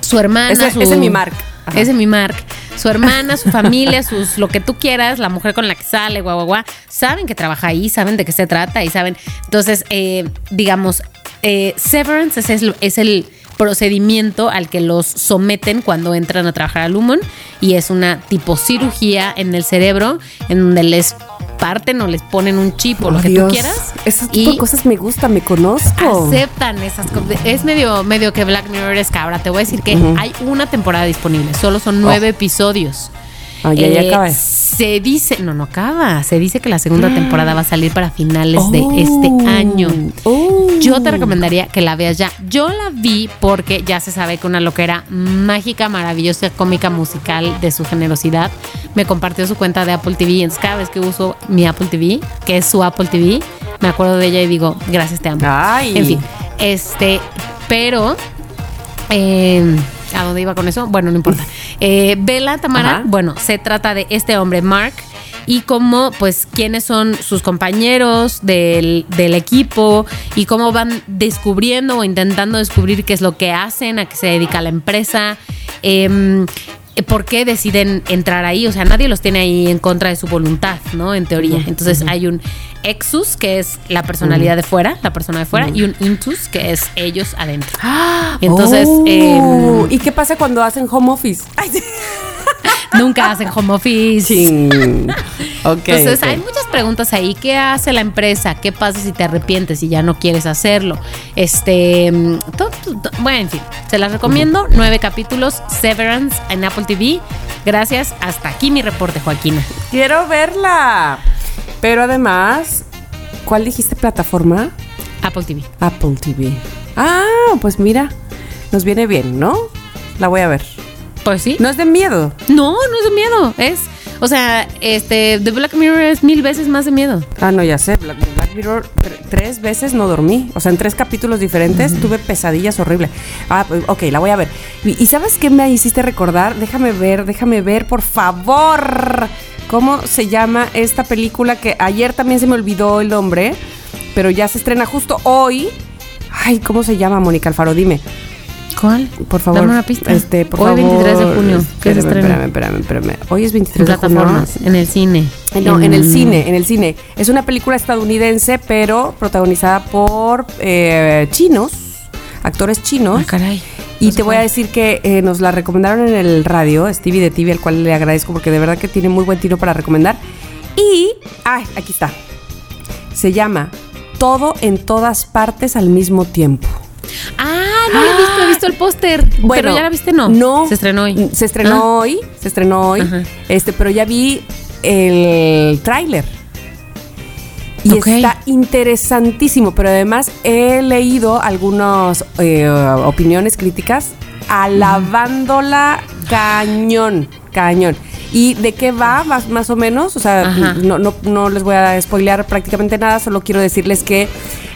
Su hermana. Ese- su- ese es mi Mark. Ajá. Ese es mi Mark. Su hermana, su familia, sus lo que tú quieras, la mujer con la que sale, guau, guau, guau, saben que trabaja ahí, saben de qué se trata y saben. Entonces, eh, digamos, eh, Severance es el, es el procedimiento al que los someten cuando entran a trabajar a Lumon y es una tipo cirugía en el cerebro en donde les parten o les ponen un chip o lo Oh, que Dios. tú quieras. Ese tipo de cosas me gusta, me conozco. aceptan esas cosas. Es medio, medio que Black Mirror es cabra. Te voy a decir que hay una temporada disponible. Solo son nueve episodios. Ah, ya, ya Eh, acaba. Se dice, no, no acaba. Se dice que la segunda temporada va a salir para finales de Oh. este año. Oh. Yo te recomendaría que la veas ya. Yo la vi porque ya se sabe que una loquera mágica, maravillosa, cómica, musical de su generosidad me compartió su cuenta de Apple TV. Entonces, cada vez que uso mi Apple TV, que es su Apple TV, me acuerdo de ella y digo, gracias, te amo. Ay. En fin, este, pero. eh, ¿A dónde iba con eso? Bueno, no importa. Eh, Vela Tamara, Ajá. bueno, se trata de este hombre, Mark, y cómo, pues, quiénes son sus compañeros del, del equipo y cómo van descubriendo o intentando descubrir qué es lo que hacen, a qué se dedica la empresa. em, ¿Por qué deciden entrar ahí? O sea, nadie los tiene ahí en contra de su voluntad, ¿no? En teoría. Entonces hay un exus, que es la personalidad de fuera, la persona de fuera, y un intus, que es ellos adentro. Entonces, Oh. em, ¿y qué pasa cuando hacen home office? Ay, [LAUGHS] sí. Nunca hacen home office. Chin. [LAUGHS] Ok. Entonces hay muchas preguntas ahí. ¿Qué hace la empresa? ¿Qué pasa si te arrepientes y ya no quieres hacerlo? Este, mm, to- to- to- bueno, en fin, se las recomiendo. Nueve capítulos, Severance en Apple TV. Gracias. Hasta aquí mi reporte, Joaquina. Quiero verla. Pero además, ¿cuál dijiste plataforma? Apple TV. Apple TV. Ah, pues mira, nos viene bien, ¿no? La voy a ver. Pues sí. No es de miedo. No, no es de miedo. Es, o sea, este, The Black Mirror es mil veces más de miedo. Ah, no, ya sé. Black, Black Mirror, tre- tres veces no dormí. O sea, en tres capítulos diferentes tuve pesadillas horribles. Ah, pues, ok, la voy a ver. Y, y ¿sabes qué me hiciste recordar? Déjame ver, déjame ver, por favor. ¿Cómo se llama esta película que ayer también se me olvidó el nombre, pero ya se estrena justo hoy? Ay, ¿cómo se llama, Mónica Alfaro? Dime. ¿Cuál? Por favor. Dame una pista. Este, por Hoy, favor. 23 de junio. ¿Qué se Espérame, espérame, espérame, espérame. Hoy es En 23 de junio. plataformas, en el cine. Eh, No, en el cine, en el cine. Es una película estadounidense, pero protagonizada por eh, chinos, actores chinos. Ah, caray. Y te voy a decir que eh, nos la recomendaron en el radio, Stevie de TV, al cual le agradezco porque de verdad que tiene muy buen tiro para recomendar. Y, ay, aquí está. Se llama Todo en todas partes al mismo tiempo. Ah, no la he visto, he visto el póster. pero ya la viste, no. No. Se estrenó hoy. Se estrenó Ah. hoy, se estrenó hoy. Ajá. Este, pero ya vi el tráiler. Y está interesantísimo, pero además he leído algunas eh, opiniones críticas alabándola cañón, cañón. ¿Y de qué va más, más o menos? O sea, no, no, no les voy a spoilear prácticamente nada, solo quiero decirles que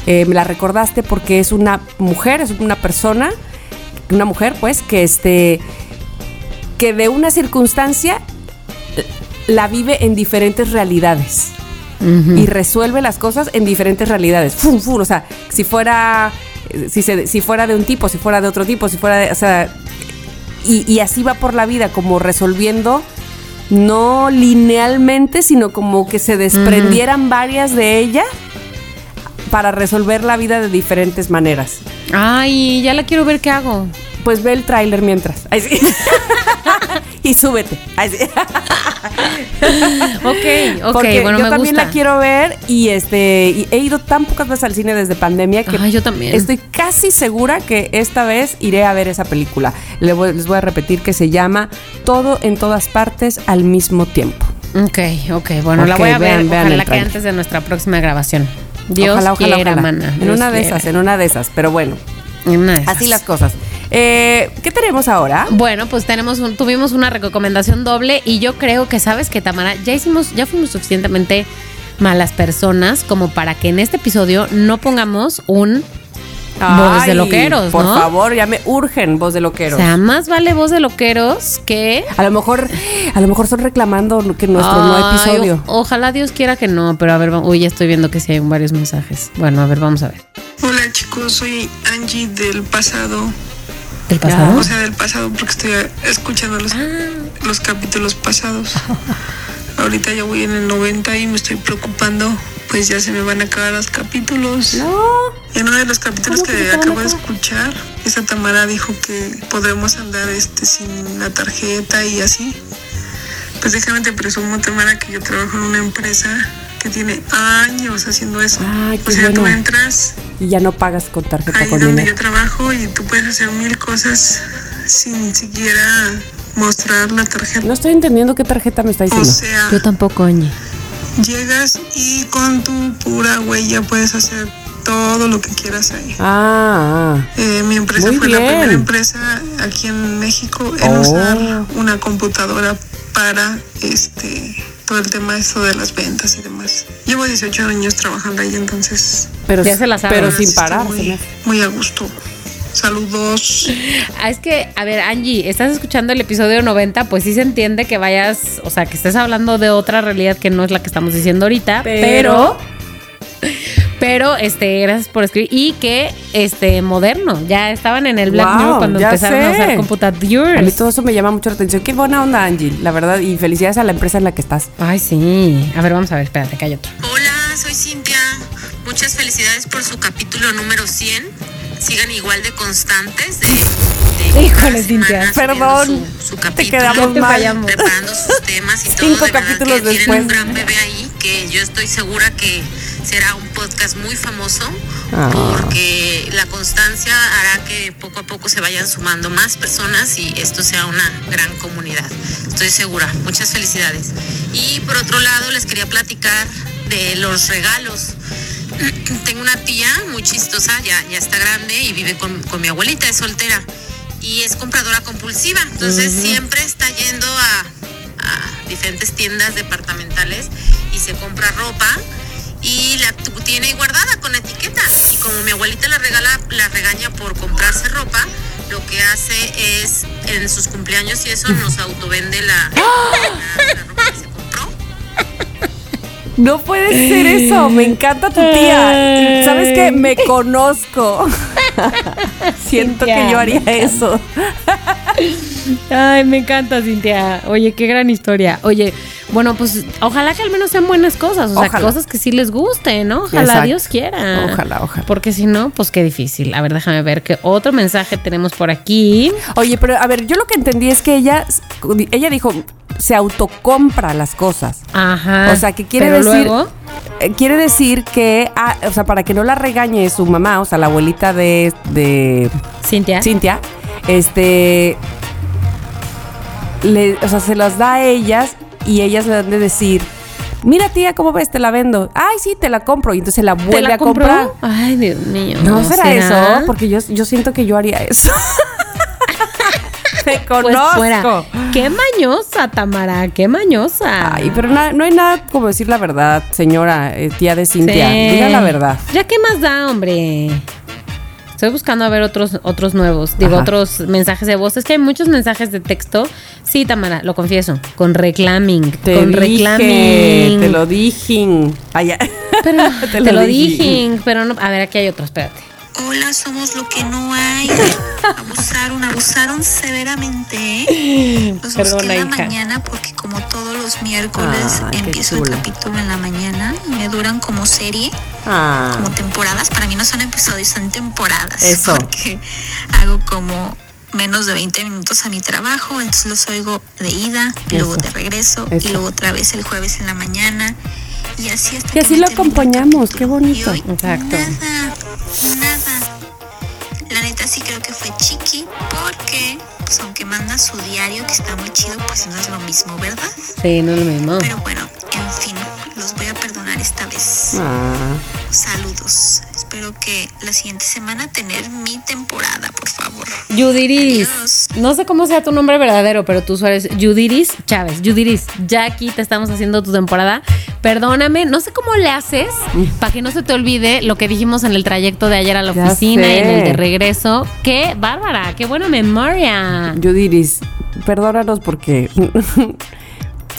eh, me la recordaste porque es una mujer, es una persona, una mujer pues, que este que de una circunstancia eh, la vive en diferentes realidades y resuelve las cosas en diferentes realidades. Fum, fum, o sea, si fuera eh, si, se- si fuera de un tipo, si fuera de otro tipo, si fuera de, o sea, y, y así va por la vida como resolviendo no linealmente, sino como que se desprendieran varias de ella para resolver la vida de diferentes maneras. Ay, ya la quiero ver qué hago. Pues ve el tráiler mientras. Ay, sí. [LAUGHS] [LAUGHS] y súbete. [LAUGHS] Ok, ok, Porque bueno, yo me también gusta. la quiero ver y este y he ido tan pocas veces al cine desde pandemia que Ay, yo también. estoy casi segura que esta vez iré a ver esa película. Le voy- les voy a repetir que se llama Todo en todas partes al mismo tiempo. Ok, ok, bueno, la Ok, voy a vean, ver. vean Ojalá que antes de nuestra próxima grabación. Dios ojalá, ojalá, quiera, ojalá. mana. En Dios una de quiera. esas, en una de esas. Pero bueno, En una de esas. así las cosas. Eh, ¿Qué tenemos ahora? Bueno, pues tenemos un- tuvimos una recomendación doble y yo creo que sabes que Tamara, ya hicimos, ya fuimos suficientemente malas personas como para que en este episodio no pongamos un voz de loqueros, Por ¿no? favor, ya me urgen voz de loqueros. O sea, más vale voz de loqueros que a lo mejor, a lo mejor son reclamando que nuestro no Ay, episodio. o- ojalá Dios quiera que no, pero a ver, uy, ya estoy viendo que sí hay varios mensajes. Bueno, a ver, vamos a ver. Hola chicos, soy Angie del pasado. ¿El pasado? O sea, del pasado porque estoy escuchando los, los capítulos pasados. Ahorita ya voy en el 90 y me estoy preocupando. Pues ya se me van a acabar los capítulos. No. En uno de los capítulos ¿Cómo que acabo de escuchar, esa Tamara dijo que podremos andar este sin la tarjeta y así. Pues déjame te presumo, Tamara, que yo trabajo en una empresa que tiene años haciendo eso. Ay, qué o sea, tú bueno. entras Y ya no pagas con tarjeta ahí con donde dinero. yo trabajo y tú puedes hacer mil cosas sin siquiera mostrar la tarjeta. No estoy entendiendo qué tarjeta me está O diciendo. sea, Yo tampoco, Angie. llegas y con tu pura huella puedes hacer todo lo que quieras ahí. Ah, ah. Eh, mi empresa Muy fue la primera empresa aquí en México en Oh. usar una computadora para este todo el tema esto de las ventas y demás. Llevo 18 años trabajando ahí, entonces pero, Ya se la sabe. pero sin parar. muy, muy a gusto. Saludos. Ah, es que, a ver, Angie, estás escuchando el episodio 90, pues sí se entiende que vayas, o sea, que estés hablando de otra realidad que no es la que estamos diciendo ahorita, pero. Pero, este, gracias por escribir. Y que, este, moderno. Ya estaban en el Black Wow, Mirror cuando empezaron a usar A mí todo eso me llama mucho la atención. Qué buena onda, Angie, la verdad. Y felicidades a la empresa en la que estás. Ay, sí. A ver, vamos a ver, espérate, que hay otro. Hola, soy Cintia. Muchas felicidades por su capítulo número 100. Sigan igual de constantes. De, de Híjole, Cintia. Perdón, Su, su te capítulo, quedamos Te mal. fallamos. preparando sus temas y Cinco todo. Capítulos que después. tienen un gran bebé ahí que yo estoy segura que será un podcast muy famoso Ah. porque la constancia hará que poco a poco se vayan sumando más personas y esto sea una gran comunidad. Estoy segura. Muchas felicidades. Y por otro lado, les quería platicar de los regalos. [CLEARS THROAT] Tengo una tía muy chistosa, ya, ya está grande y vive con, con mi abuelita, es soltera. Y es compradora compulsiva. Entonces siempre está yendo a, a diferentes tiendas departamentales y se compra ropa y la tu- tiene guardada con etiqueta. Y como mi abuelita la regala, la regaña por comprarse ropa, lo que hace es en sus cumpleaños y eso nos autovende la, la- la ropa que se compró. No puede ser eso. Me encanta tu tía. ¿Sabes qué? Me [LAUGHS] conozco. Siento Cintia. que yo haría eso. Ay, me encanta, Cintia. Oye, qué gran historia. Oye, bueno, pues ojalá que al menos sean buenas cosas, o sea, Ojalá. cosas que sí les gusten, ¿no? Ojalá Exacto. Dios quiera. Ojalá, ojalá. Porque si no, pues qué difícil. A ver, déjame ver qué otro mensaje tenemos por aquí. Oye, pero a ver, yo lo que entendí es que ella, ella dijo, se autocompra las cosas. Ajá. O sea, que quiere Pero decir. luego, eh, Quiere decir que, ah, o sea, para que no la regañe su mamá, o sea, la abuelita de, de Cintia. Cintia, este, le, o sea, se las da a ellas y ellas le dan de decir, mira tía, ¿cómo ves? Te la vendo. Ay, sí, te la compro. Y entonces la ¿Te vuelve la a compró? comprar. Ay, Dios mío. No será, eso, porque yo, yo siento que yo haría eso. [LAUGHS] Te Pues conozco. fuera. Qué mañosa, Tamara, qué mañosa. Ay, pero na- no hay nada como decir la verdad, señora, eh, tía de Cintia. Sí. Diga la verdad. Ya qué más da, hombre. Estoy buscando a ver otros otros nuevos, digo, Ajá. otros mensajes de voz. Es que hay muchos mensajes de texto. Sí, Tamara, lo confieso, con reclamming, Te con dije, reclamming. te lo dije. Pero, [LAUGHS] te, lo, dije, pero no, a ver, aquí hay otro, espérate. Hola, somos lo que no hay. Abusaron, abusaron severamente. ¿eh? Los busqué Perdona, en la hija. mañana porque como todos los miércoles empiezo el capítulo en la mañana y me duran como serie, Ah, como temporadas. Para mí no son episodios, son temporadas. Eso. Porque hago como menos de 20 minutos a mi trabajo, entonces los oigo de ida, y luego de regreso Eso. y luego otra vez el jueves en la mañana. Y así hasta Y así lo acompañamos, qué bonito. Hoy, Exacto. Nada, nada. La neta sí creo que fue Chiqui porque, pues aunque manda su diario, que está muy chido, pues no es lo mismo, ¿verdad? Sí, no es lo mismo. Pero bueno, en fin, los voy a perdonar esta vez. ah. Saludos. Espero que la siguiente semana tener mi temporada, por favor. Yudiris. Adiós. No sé cómo sea tu nombre verdadero, pero tu usuario es Yudiris Chávez. Yudiris, ya aquí te estamos haciendo tu temporada. Perdóname, no sé cómo le haces para que no se te olvide lo que dijimos en el trayecto de ayer a la Ya oficina y en el de regreso. Qué bárbara, qué buena memoria. Yudiris, perdónanos porque.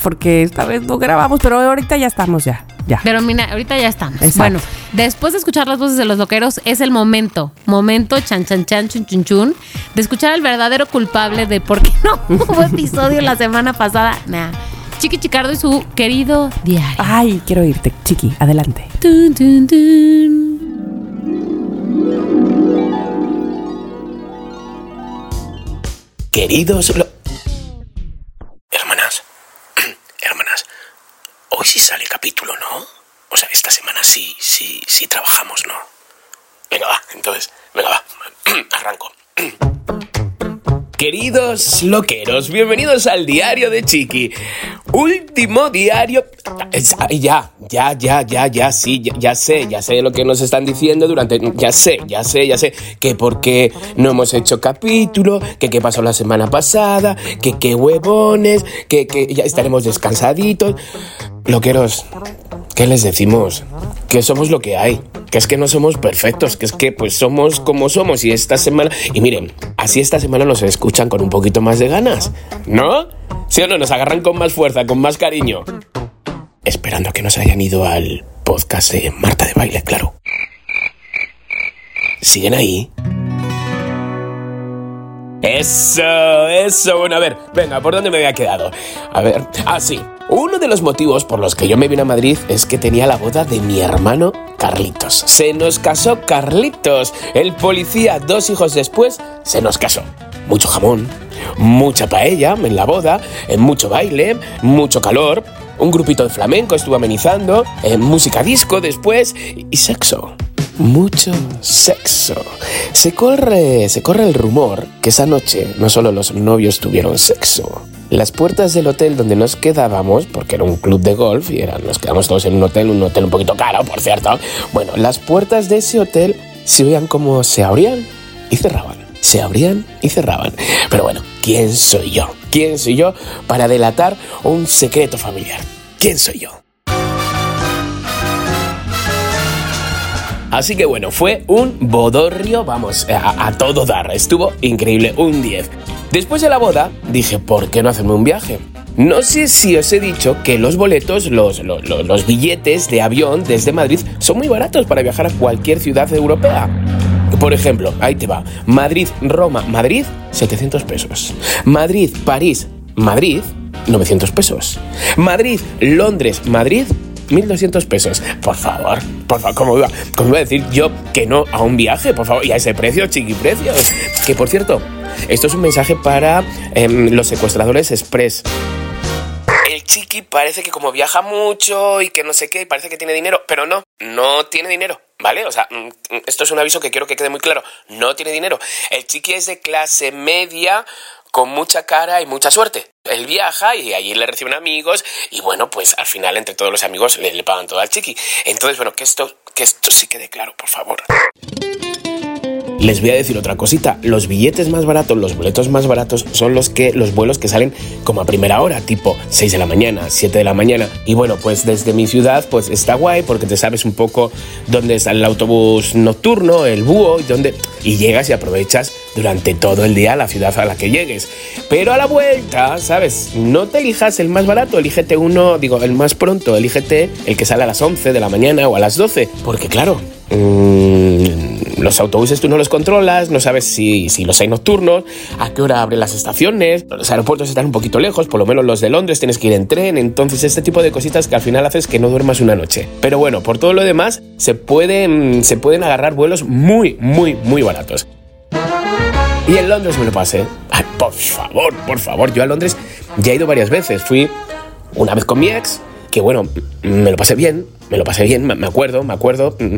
Porque esta vez no grabamos, pero ahorita ya estamos ya. Ya. Pero mira, ahorita ya estamos. Exacto. Bueno, después de escuchar las voces de los loqueros, es el momento, momento chan chan chan chun chun chun, de escuchar al verdadero culpable de por qué no [LAUGHS] hubo episodio la semana pasada. Nah. Chiqui Chicardo y su querido diario. Ay, quiero irte, chiqui, adelante. Tun, tun. Queridos Queridos loqueros, bienvenidos al diario de Chiqui. Último diario. Ya, ya, ya, ya, ya, sí, ya, ya sé, ya sé lo que nos están diciendo durante. Ya sé, ya sé, ya sé. Que por qué no hemos hecho capítulo, que qué pasó la semana pasada, que qué huevones, que, que ya estaremos descansaditos. Loqueros, ¿qué les decimos? Que somos lo que hay, que es que no somos perfectos, que es que pues somos como somos y esta semana... Y miren, así esta semana nos escuchan con un poquito más de ganas, ¿no? ¿Sí o no? Nos agarran con más fuerza, con más cariño. Esperando que nos hayan ido al podcast de Marta de Baile, claro. ¿Siguen ahí? Eso, eso. Bueno, a ver, venga, ¿por dónde me había quedado? A ver, ah, sí. Uno de los motivos por los que yo me vine a Madrid es que tenía la boda de mi hermano Carlitos. Se nos casó Carlitos. El policía, dos hijos después, se nos casó. Mucho jamón, mucha paella en la boda, eh, mucho baile, mucho calor. Un grupito de flamenco estuvo amenizando, eh, música disco después y- sexo. Mucho sexo. Se corre, se corre el rumor que esa noche no solo los novios tuvieron sexo. Las puertas del hotel donde nos quedábamos, porque era un club de golf y era, nos quedamos todos en un hotel, un hotel un poquito caro, por cierto. Bueno, las puertas de ese hotel se oían como se abrían y cerraban. Se abrían y cerraban. Pero bueno, ¿quién soy yo? ¿Quién soy yo para delatar un secreto familiar? ¿Quién soy yo? Así que bueno, fue un bodorrio, vamos, a, todo dar. Estuvo increíble, un 10. Después de la boda, dije, ¿por qué no hacerme un viaje? No sé si os he dicho que los boletos, los, los, los- los billetes de avión desde Madrid son muy baratos para viajar a cualquier ciudad europea. Por ejemplo, ahí te va. Madrid, Roma, Madrid, 700 pesos. Madrid, París, Madrid, 900 pesos. Madrid, Londres, Madrid, 1.200 pesos. Por favor, por favor, ¿cómo iba, ¿cómo iba a decir yo que no a un viaje? Por favor, y a ese precio, chiqui precio. Que por cierto, esto es un mensaje para em, los secuestradores express. El chiqui parece que como viaja mucho y que no sé qué, parece que tiene dinero, pero no, no tiene dinero. ¿Vale? O sea, mm, mm, esto es un aviso que quiero que quede muy claro. No tiene dinero. El chiqui es de clase media con mucha cara y mucha suerte. Él viaja y allí le reciben amigos y bueno, pues al final entre todos los amigos le, pagan todo al chiqui. Entonces, bueno, que esto, que esto sí quede claro, por favor. Les voy a decir otra cosita, los billetes más baratos, los boletos más baratos son los que los vuelos que salen como a primera hora, tipo 6 de la mañana, 7 de la mañana. Y bueno, pues desde mi ciudad pues está guay porque te sabes un poco dónde está el autobús nocturno, el búho y dónde y llegas y aprovechas durante todo el día la ciudad a la que llegues. Pero a la vuelta, ¿sabes? No te elijas el más barato, elígete uno, digo, el más pronto, elígete el que sale a las 11 de la mañana o a las 12, porque claro, mm, los autobuses tú no los controlas, no sabes si, si los hay nocturnos, a qué hora abren las estaciones, los aeropuertos están un poquito lejos, por lo menos los de Londres tienes que ir en tren, entonces este tipo de cositas que al final haces que no duermas una noche. Pero bueno, por todo lo demás, se pueden, se pueden agarrar vuelos muy, muy, muy baratos. Y en Londres me lo pasé. Ay, por favor, por favor, yo a Londres ya he ido varias veces. Fui una vez con mi ex, que bueno, me lo pasé bien, me lo pasé bien, me acuerdo, me acuerdo, mm,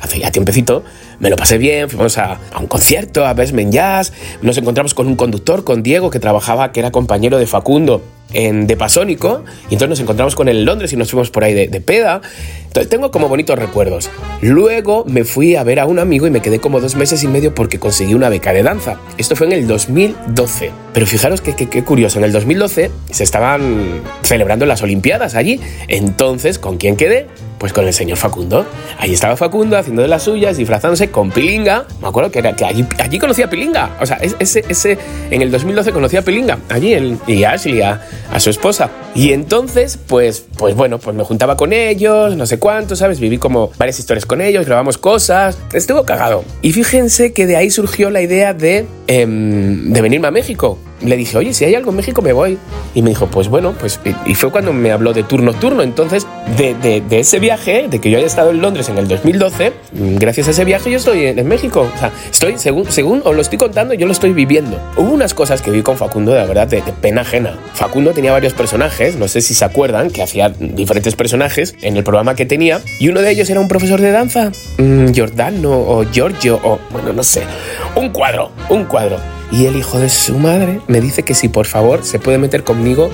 hace ya tiempecito, me lo pasé bien, fuimos a, a un concierto, a Basement Jazz, nos encontramos con un conductor, con Diego, que trabajaba, que era compañero de Facundo en De Pasónico, y entonces nos encontramos con él en Londres y nos fuimos por ahí de, de peda. Entonces tengo como bonitos recuerdos. Luego me fui a ver a un amigo y me quedé como dos meses y medio porque conseguí una beca de danza. Esto fue en el 2012. Pero fijaros que, que- qué curioso, en el 2012 se estaban celebrando las Olimpiadas allí. Entonces, ¿con quién quedé? Pues con el señor Facundo. Allí estaba Facundo haciendo de las suyas, disfrazándose con Pilinga. Me acuerdo que, era, que allí, allí conocía a Pilinga. O sea, es- ese, ese, en el 2012 conocía a Pilinga. Allí, él, y a Ashley, a, a su esposa. Y entonces, pues, pues bueno, pues me juntaba con ellos, no sé cuánto, ¿sabes? Viví como varias historias con ellos, grabamos cosas. Estuvo cagado. Y fíjense que de ahí surgió la idea de, em, de venirme a México. Le dije, oye, si hay algo en México me voy. Y me dijo, pues bueno, pues. y- fue cuando me habló de turno turno. Entonces, de, de- de ese viaje, de que yo haya estado en Londres en el 2012, mm, gracias a ese viaje yo estoy en, en México. O sea, estoy, según, según os lo estoy contando, yo lo estoy viviendo. Hubo unas cosas que vi con Facundo, de verdad, de, de pena ajena. Facundo tenía varios personajes, no sé si se acuerdan, que hacía diferentes personajes en el programa que tenía. Y uno de ellos era un profesor de danza, mm, Giordano o Giorgio, o bueno, no sé. Un cuadro, un cuadro. Y el hijo de su madre me dice que si por favor se puede meter conmigo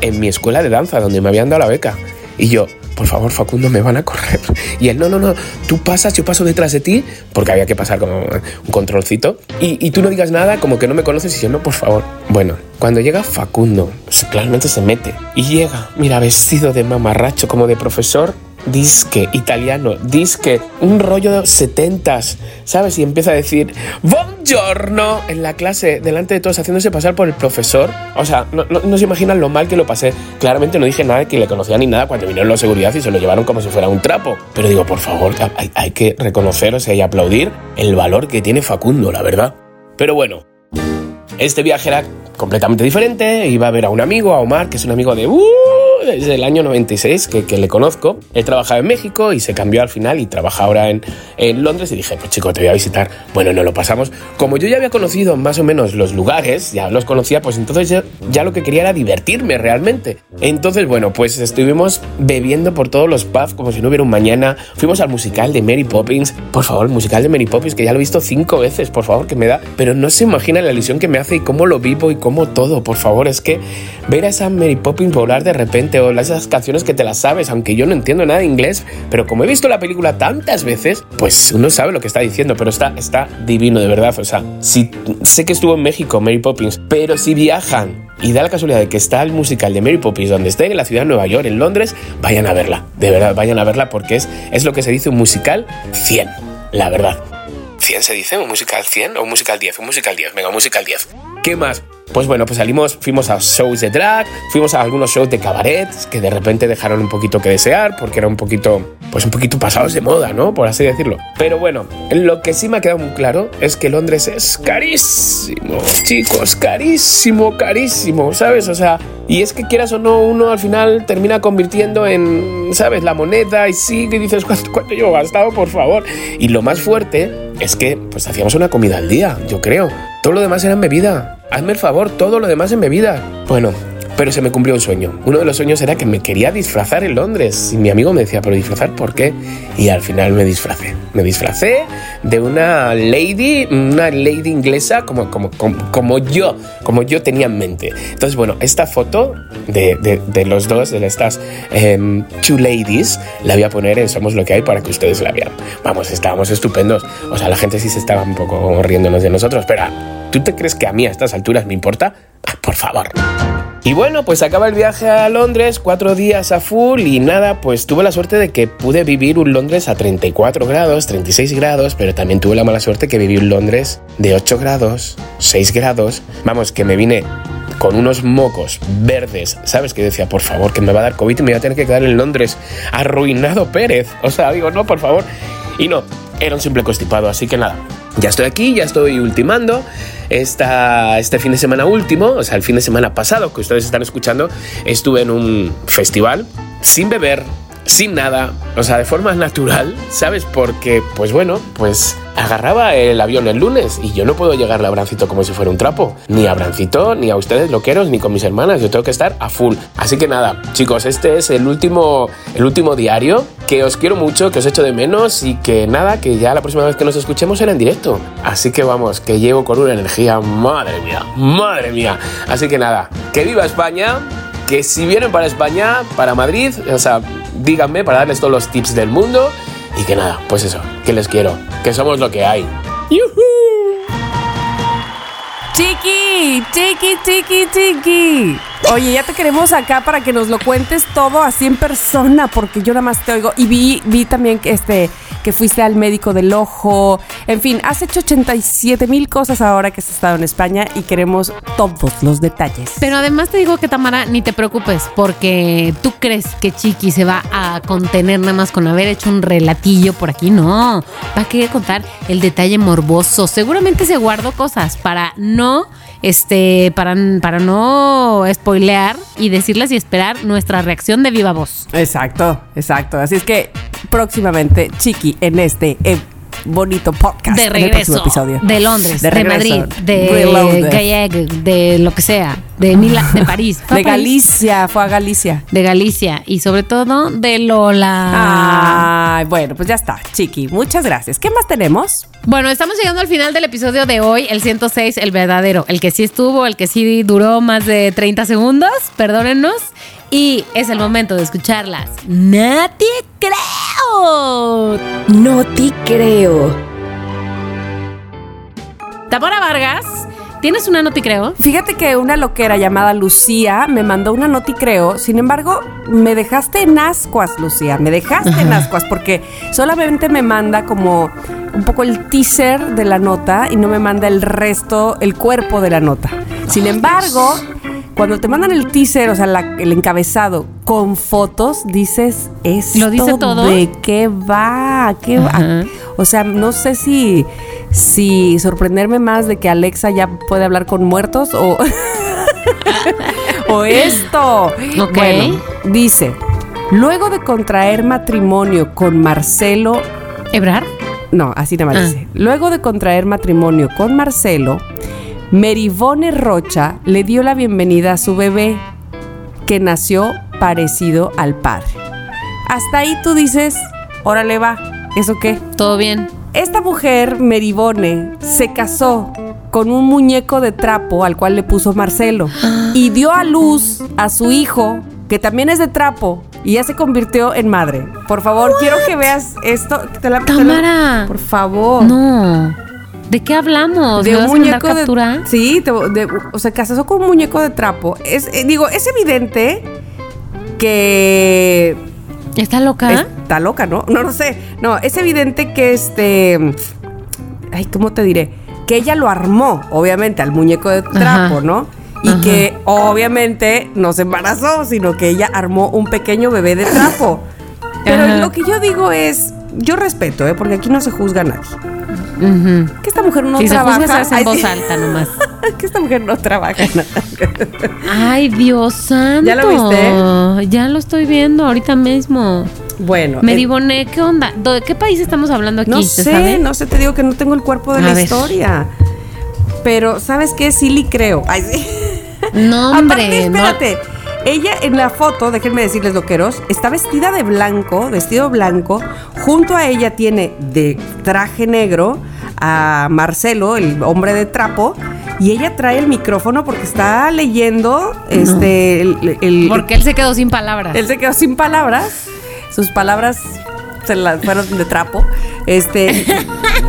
en mi escuela de danza, donde me habían dado la beca. Y yo, por favor, Facundo, me van a correr. Y él, no, no, no, tú pasas, yo paso detrás de ti, porque había que pasar como un controlcito. Y, y tú no digas nada, como que no me conoces, y yo, no, por favor. Bueno, cuando llega Facundo, se- claramente se mete. Y llega, mira, vestido de mamarracho, como de profesor, disque italiano, disque, un rollo de setentas, ¿sabes? Y empieza a decir, buongiorno, en la clase, delante de todos, haciéndose pasar por el profesor. O sea, no, se imaginan lo mal que lo pasé. Claramente no dije nada que le conocía ni nada cuando vinieron los seguridad y se lo llevaron como si fuera un trapo. Pero digo, por favor, hay, hay que reconocer, o sea, y aplaudir el valor que tiene Facundo, la verdad. Pero bueno, este viaje era completamente diferente. Iba a ver a un amigo, a Omar, que es un amigo de... uh, desde el año 96 que, que le conozco. Él trabajaba en México y se cambió al final y trabaja ahora en, en Londres. Y dije, pues chico, te voy a visitar. Bueno, no lo pasamos. Como yo ya había conocido más o menos los lugares, ya los conocía, pues entonces ya, ya lo que quería era divertirme realmente. Entonces, bueno, pues estuvimos bebiendo por todos los pubs como si no hubiera un mañana. Fuimos al musical de Mary Poppins. Por favor, el musical de Mary Poppins, que ya lo he visto cinco veces, por favor, que me da. Pero no se imagina la ilusión que me hace y cómo lo vivo y cómo todo, por favor. Es que ver a esa Mary Poppins volar de repente o esas canciones que te las sabes, aunque yo no entiendo nada de inglés, pero como he visto la película tantas veces, pues uno sabe lo que está diciendo, pero está, está divino de verdad. O sea, si, sé que estuvo en México Mary Poppins, pero si viajan y da la casualidad de que está el musical de Mary Poppins donde estén en la ciudad de Nueva York, en Londres, vayan a verla. De verdad, vayan a verla porque es, es lo que se dice un musical 100, la verdad. ¿100 se dice? ¿Un musical 100 o un musical 10? Un musical 10, venga, un musical 10. ¿qué más? Pues bueno, pues salimos, fuimos a shows de drag, fuimos a algunos shows de cabaret que de repente dejaron un poquito que desear porque era un poquito, pues un poquito pasados de moda, ¿no? Por así decirlo. Pero bueno, lo que sí me ha quedado muy claro es que Londres es carísimo, chicos, carísimo, carísimo, ¿sabes? O sea, y es que quieras o no, uno al final termina convirtiendo en, ¿sabes? La moneda y sí, que dices, ¿cuánto, cuánto llevo gastado, por favor? Y lo más fuerte es que, pues hacíamos una comida al día, yo creo. Todo lo demás era en bebida. Hazme el favor, todo lo demás en bebida. Bueno, pero se me cumplió un sueño. Uno de los sueños era que me quería disfrazar en Londres. Y mi amigo me decía, ¿pero disfrazar por qué? Y al final me disfracé. Me disfracé de una lady, una lady inglesa como, como, como, yo, como yo tenía en mente. Entonces, bueno, esta foto de, de- los dos, de estas em, two ladies, la voy a poner en Somos lo que hay para que ustedes la vean. Vamos, estábamos estupendos. O sea, la gente sí se estaba un poco riéndonos de nosotros, pero ¿tú te crees que a mí a estas alturas me importa? Ah, Por favor. Y bueno, pues acaba el viaje a Londres, cuatro días a full y nada, pues tuve la suerte de que pude vivir un Londres a 34 grados, 36 grados, pero también tuve la mala suerte que viví un Londres de 8 grados, 6 grados. Vamos, que me vine con unos mocos verdes, ¿sabes? Que decía, por favor, que me va a dar COVID y me voy a tener que quedar en Londres. Arruinado Pérez. O sea, digo, no, por favor. Y no, era un simple constipado, así que nada. Ya estoy aquí, ya estoy ultimando. Esta, este fin de semana último, o sea, el fin de semana pasado que ustedes están escuchando, estuve en un festival sin beber, sin nada, o sea, de forma natural, ¿sabes? Porque, pues bueno, pues agarraba el avión el lunes y yo no puedo llegarle a Brancito como si fuera un trapo. Ni a Brancito, ni a ustedes loqueros, ni con mis hermanas. Yo tengo que estar a full. Así que nada, chicos, este es el último, el último diario. Que os quiero mucho, que os echo de menos y que nada, que ya la próxima vez que nos escuchemos será en directo. Así que vamos, que llevo con una energía, madre mía, madre mía. Así que nada, que viva España, que si vienen para España, para Madrid, o sea, díganme para darles todos los tips del mundo. Y que nada, pues eso, que les quiero, que somos lo que hay. Chiqui, chiqui, chiqui, chiqui. Oye, ya te queremos acá para que nos lo cuentes todo así en persona, porque yo nada más te oigo. Y vi, vi también que, este, que fuiste al médico del ojo. En fin, has hecho 87 mil cosas ahora que has estado en España y queremos todos los detalles. Pero además te digo que Tamara, ni te preocupes, porque tú crees que Chiqui se va a contener nada más con haber hecho un relatillo por aquí. No, va a querer contar el detalle morboso. Seguramente se guardó cosas para no, este, para, para no spoilear y decirles y esperar nuestra reacción de viva voz. Exacto, exacto. Así es que próximamente, Chiqui, en este eh, bonito podcast. De en el próximo regreso. episodio. De Londres, de. Madrid, de. Galleg, de lo que sea, de Milán, de París. [LAUGHS] De París. Galicia, fue a Galicia. De Galicia y sobre todo de Lola. Ay, bueno, pues ya está, Chiqui. Muchas gracias. ¿Qué más tenemos? Bueno, estamos llegando al final del episodio de hoy, el 106, el verdadero, el que sí estuvo, el que sí duró más de 30 segundos, perdónennos. Y es el momento de escucharlas. ¡No te creo! No te creo. Tamara Vargas, ¿tienes una no te creo? Fíjate que una loquera llamada Lucía me mandó una noti creo. Sin embargo, me dejaste en ascuas, Lucía. Me dejaste en ascuas porque solamente me manda como un poco el teaser de la nota y no me manda el resto, el cuerpo de la nota. Sin embargo, cuando te mandan el teaser, o sea, la- el encabezado con fotos, dices, ¿esto ¿Lo dice todo? ¿De qué va? ¿Qué va? O sea, no sé si, si sorprenderme más de que Alexa ya puede hablar con muertos o, [LAUGHS] o esto. Bueno, dice, luego de contraer matrimonio con Marcelo, ¿Ebrar? no, así nada más Ah. luego de contraer matrimonio con Marcelo, Merivone Rocha le dio la bienvenida a su bebé, que nació parecido al padre. Hasta ahí tú dices, órale va, ¿eso qué? ¿Todo bien? Esta mujer, Meribone, se casó con un muñeco de trapo al cual le puso Marcelo y dio a luz a su hijo, que también es de trapo, y ya se convirtió en madre. Por favor, quiero que veas esto. Te la- te la- Tamara. por favor. No. ¿De qué hablamos? De ¿Me un vas a mandar muñeco de captura? Sí, te- de- o sea, casó con un muñeco de trapo. Es, eh, digo, es evidente que ¿Está loca? Está loca, ¿no? No lo sé. No, es evidente que este. Ay, ¿cómo te diré? que ella lo armó, obviamente, al muñeco de trapo, Ajá. ¿no? Y Ajá. que obviamente no se embarazó, sino que ella armó un pequeño bebé de trapo. Pero Ajá. lo que yo digo es, yo respeto, ¿eh? Porque aquí no se juzga a nadie. Ujú. Que esta mujer no si trabaja. juzga, se hace en voz alta nomás. [LAUGHS] que esta mujer no trabaja. Ay, Dios santo. ¿Ya lo viste? Ya lo estoy viendo ahorita mismo. bueno. eh, Meribone, ¿qué onda? ¿De qué país estamos hablando aquí? No ¿Se sé, sabe? no sé, te digo que no tengo el cuerpo de A la ver. historia. Pero, ¿sabes qué? Sí le creo. Ay, sí. No, hombre. Aparte, no- espérate. Ella en la foto, déjenme decirles loqueros, está vestida de blanco, vestido blanco. Junto a ella tiene de traje negro a Marcelo, el hombre de trapo. Y ella trae el micrófono porque está leyendo este el, el- Porque él se quedó sin palabras. él se quedó sin palabras. Sus palabras se las fueron de trapo. Este.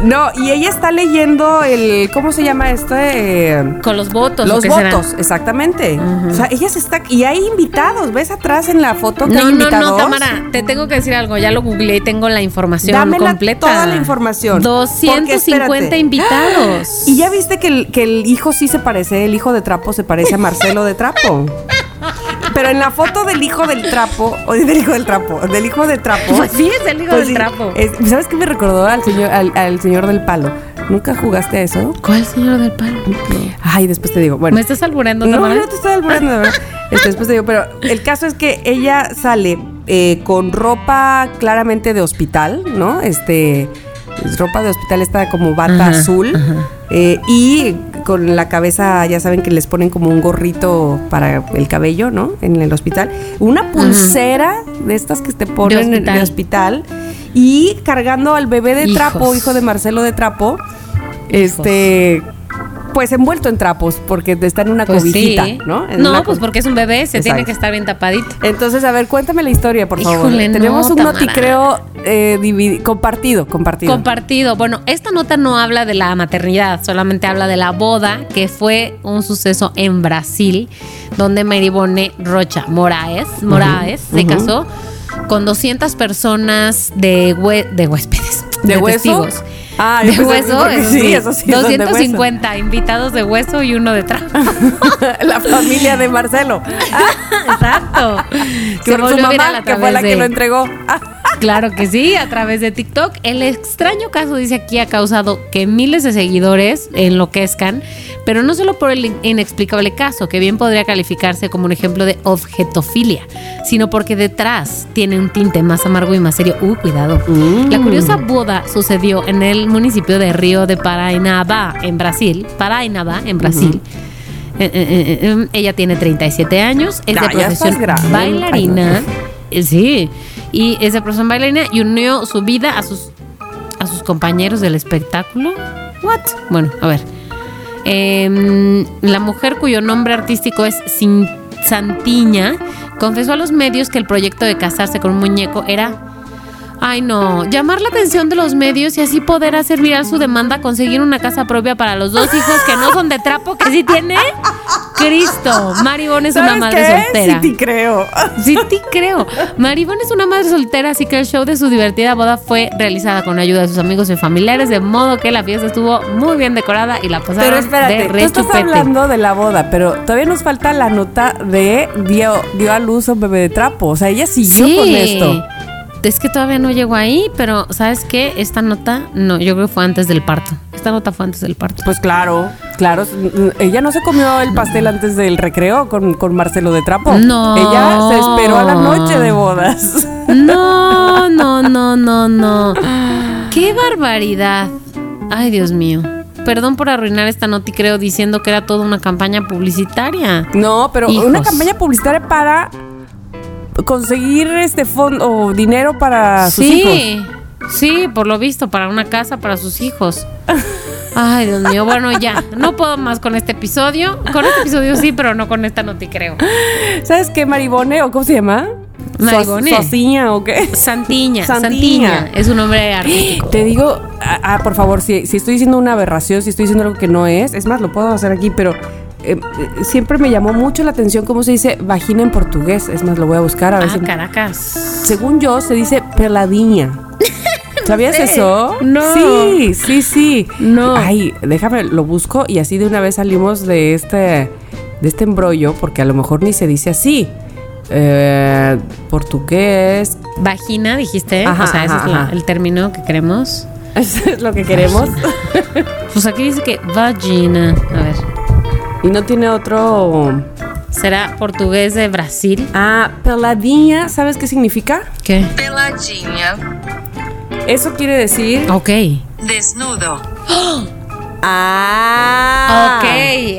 no, y ella está leyendo el. ¿Cómo se llama esto? Eh, Con los votos. ¿o los votos, exactamente. O sea, ella se está. Y hay invitados. ¿Ves atrás en la foto que No, hay no, invitados? no, Tamara, te tengo que decir algo. Ya lo googleé y tengo la información Dámela completa. toda la información. Porque, 250 espérate. invitados. [GASPS] Y ya viste que el, que el hijo sí se parece, el hijo de Trapo se parece a Marcelo de Trapo. [LAUGHS] Pero en la foto del hijo del trapo, o del hijo del trapo, del hijo de trapo. Pues sí, es el hijo pues del sí, trapo. es- ¿Sabes qué me recordó al señor, al, al señor del palo? ¿Nunca jugaste a eso? ¿Cuál señor del palo? Ay, después te digo. Bueno. ¿Me estás albureando, No, Tamara? no te estoy alburando. [LAUGHS] Este, después te digo, pero el caso es que ella sale eh, con ropa claramente de hospital, ¿no? Este, es ropa de hospital, está como bata Ajá, azul. ajá. eh, y con la cabeza, ya saben que les ponen como un gorrito para el cabello, ¿no? En el hospital. Una pulsera de estas que te ponen en- de hospital. Y cargando al bebé de Hijos. trapo, hijo de Marcelo de Trapo. Este. Pues envuelto en trapos, porque está en una Pues cobijita, sí. ¿no? En No, pues porque es un bebé, se tiene que estar bien tapadito. Entonces, a ver, cuéntame la historia, por favor. No, Tenemos un Tamara. noticreo eh, compartido, compartido. Compartido. Bueno, esta nota no habla de la maternidad, solamente habla de la boda, que fue un suceso en Brasil, donde Maribone Rocha Moraes, Moraes se casó con 200 personas de, hue- de huéspedes. ¿De testigos. Ah, de hueso, eso sí, sí. eso sí son de hueso. 250 invitados de hueso y uno de trapo. [LAUGHS] la familia de Marcelo. [LAUGHS] Exacto. Que su mamá, que fue la que lo entregó. Claro que sí, a través de TikTok. El extraño caso, dice aquí, ha causado que miles de seguidores enloquezcan, pero no solo por el in- inexplicable caso, que bien podría calificarse como un ejemplo de objetofilia, sino porque detrás tiene un tinte más amargo y más serio. Uh, cuidado. La curiosa boda sucedió en el municipio de Río de Parainaba, en Brasil. Parainaba, en Brasil. Eh, eh, eh, eh, ella tiene 37 años, es de profesión bailarina. Ay, Sí, y es de profesión bailarina y unió su vida a sus a sus compañeros del espectáculo. What? Bueno, a ver. Em, la mujer cuyo nombre artístico es Santiña confesó a los medios que el proyecto de casarse con un muñeco era Ay, no. Llamar la atención de los medios y así poder hacer viral su demanda, conseguir una casa propia para los dos hijos que no son de trapo, que sí tiene. Cristo. Maribón es una ¿sabes madre qué? soltera. Sí, te creo. Sí, te creo. Maribón es una madre soltera, así que el show de su divertida boda fue realizada con ayuda de sus amigos y familiares, de modo que la fiesta estuvo muy bien decorada y la pasaron Pero espérate, de tú estás rechupete. hablando de la boda, pero todavía nos falta la nota de dio, dio a luz a un bebé de trapo. O sea, ella siguió Sí. con esto. Es que todavía no llegó ahí, pero ¿sabes qué? Esta nota, no, yo creo que fue antes del parto. Esta nota fue antes del parto. Pues claro, claro. Ella no se comió el pastel antes del recreo con, con Marcelo de Trapo. No. Ella se esperó a la noche de bodas. No, no, no, no, no. ¡Qué barbaridad! Ay, Dios mío. Perdón por arruinar esta nota y creo diciendo que era toda una campaña publicitaria. No, pero Hijos. una campaña publicitaria para conseguir este fondo o dinero para sus hijos. sí, sí, por lo visto, para una casa para sus hijos. Ay, Dios mío, bueno, ya, no puedo más con este episodio. Con este episodio sí, pero no con esta nota, creo. ¿Sabes qué, Maribone? ¿O cómo se llama? Maribone. Sos- Sosiña o qué? Santiña, Santiña. Santiña, es un nombre artístico. Te digo, ah, ah, por favor, si, si estoy diciendo una aberración, si estoy diciendo algo que no es, es más, lo puedo hacer aquí, pero eh, eh, siempre me llamó mucho la atención cómo se dice vagina en portugués. Es más, lo voy a buscar a ver Ah, si- Caracas. Según yo, se dice peladiña. [LAUGHS] ¿Sabías eso? No. Sí, sí, sí. No. Ay, déjame, lo busco y así de una vez salimos de este, de este embrollo, porque a lo mejor ni se dice así. Eh, portugués. Vagina, dijiste. Ajá, o sea, ese es la- el término que queremos. [LAUGHS] Eso es lo que queremos. Pues aquí dice que vagina. A ver. Y no tiene otro. ¿Será portugués de Brasil? Ah, peladinha, ¿sabes qué significa? ¿Qué? Peladinha. Eso quiere decir. Ok. Desnudo. [GASPS] Ah. ok,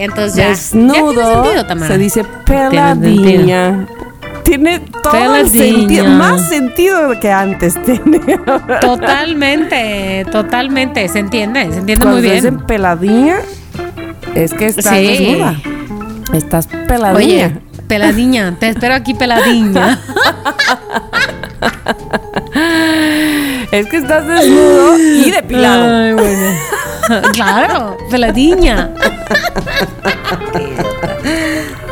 entonces ya. Desnudo. Ya tiene sentido, Tamara. se dice peladinha. Tiene todo el sentido, más sentido que antes tenía. Totalmente, totalmente. Se entiende, se entiende Cuando muy bien. dicen peladinha, es que estás Sí. desnuda. Estás peladinha. Oye, peladiña, te espero aquí peladiña. [LAUGHS] Es que estás desnudo y depilado. Ay, bueno. [LAUGHS] claro, peladiña.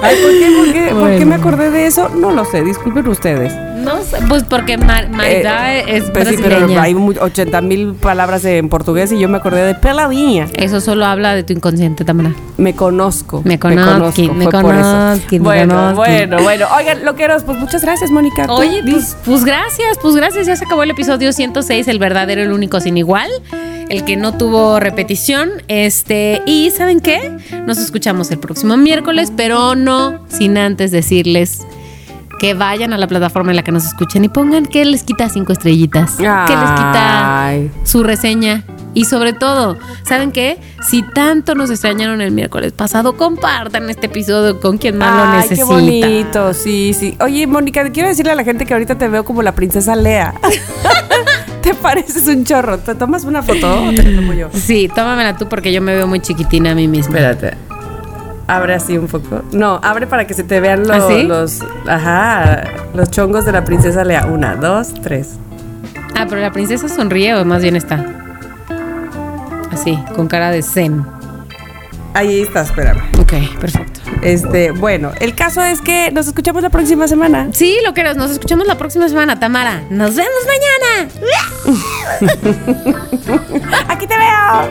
Ay, ¿por qué, por qué, por qué me acordé de eso? No lo sé, disculpen ustedes. No sé, pues porque Mar Eh, es pues sí, brasileña. pero hay mu- 80 mil palabras en portugués y yo me acordé de peladinha. Eso solo habla de tu inconsciente, Tamara. Me conozco. Me conozco, me eso. conozco, me Bueno, conozco. bueno, bueno. Oigan, loqueros, pues muchas gracias, Mónica. Oye, pues, pues gracias, pues gracias. Ya se acabó el episodio 106, el verdadero, el único sin igual. El que no tuvo repetición. Este, y ¿saben qué? Nos escuchamos el próximo miércoles, pero no sin antes decirles que vayan a la plataforma en la que nos escuchen y pongan que les quita cinco estrellitas. Que les quita su reseña. Y sobre todo, ¿saben qué? Si tanto nos extrañaron el miércoles pasado, compartan este episodio con quien más lo necesita. qué bonito, sí, sí. Oye, Mónica, quiero decirle a la gente que ahorita te veo como la princesa Lea. [LAUGHS] te pareces un chorro. ¿Te tomas una foto o te la tomo yo? Sí, tómamela tú porque yo me veo muy chiquitina a mí misma. Espérate. Abre así un poco. No, abre para que se te vean lo- ¿Ah, los. Ajá. Los chongos de la princesa Lea. Una, dos, tres. Ah, pero la princesa sonríe o más bien está. Así, con cara de zen. Ahí está, espérame. Ok, perfecto. Este, bueno, el caso es que nos escuchamos la próxima semana. Sí, lo que nos escuchamos la próxima semana, Tamara. Nos vemos mañana. [LAUGHS] Aquí te veo.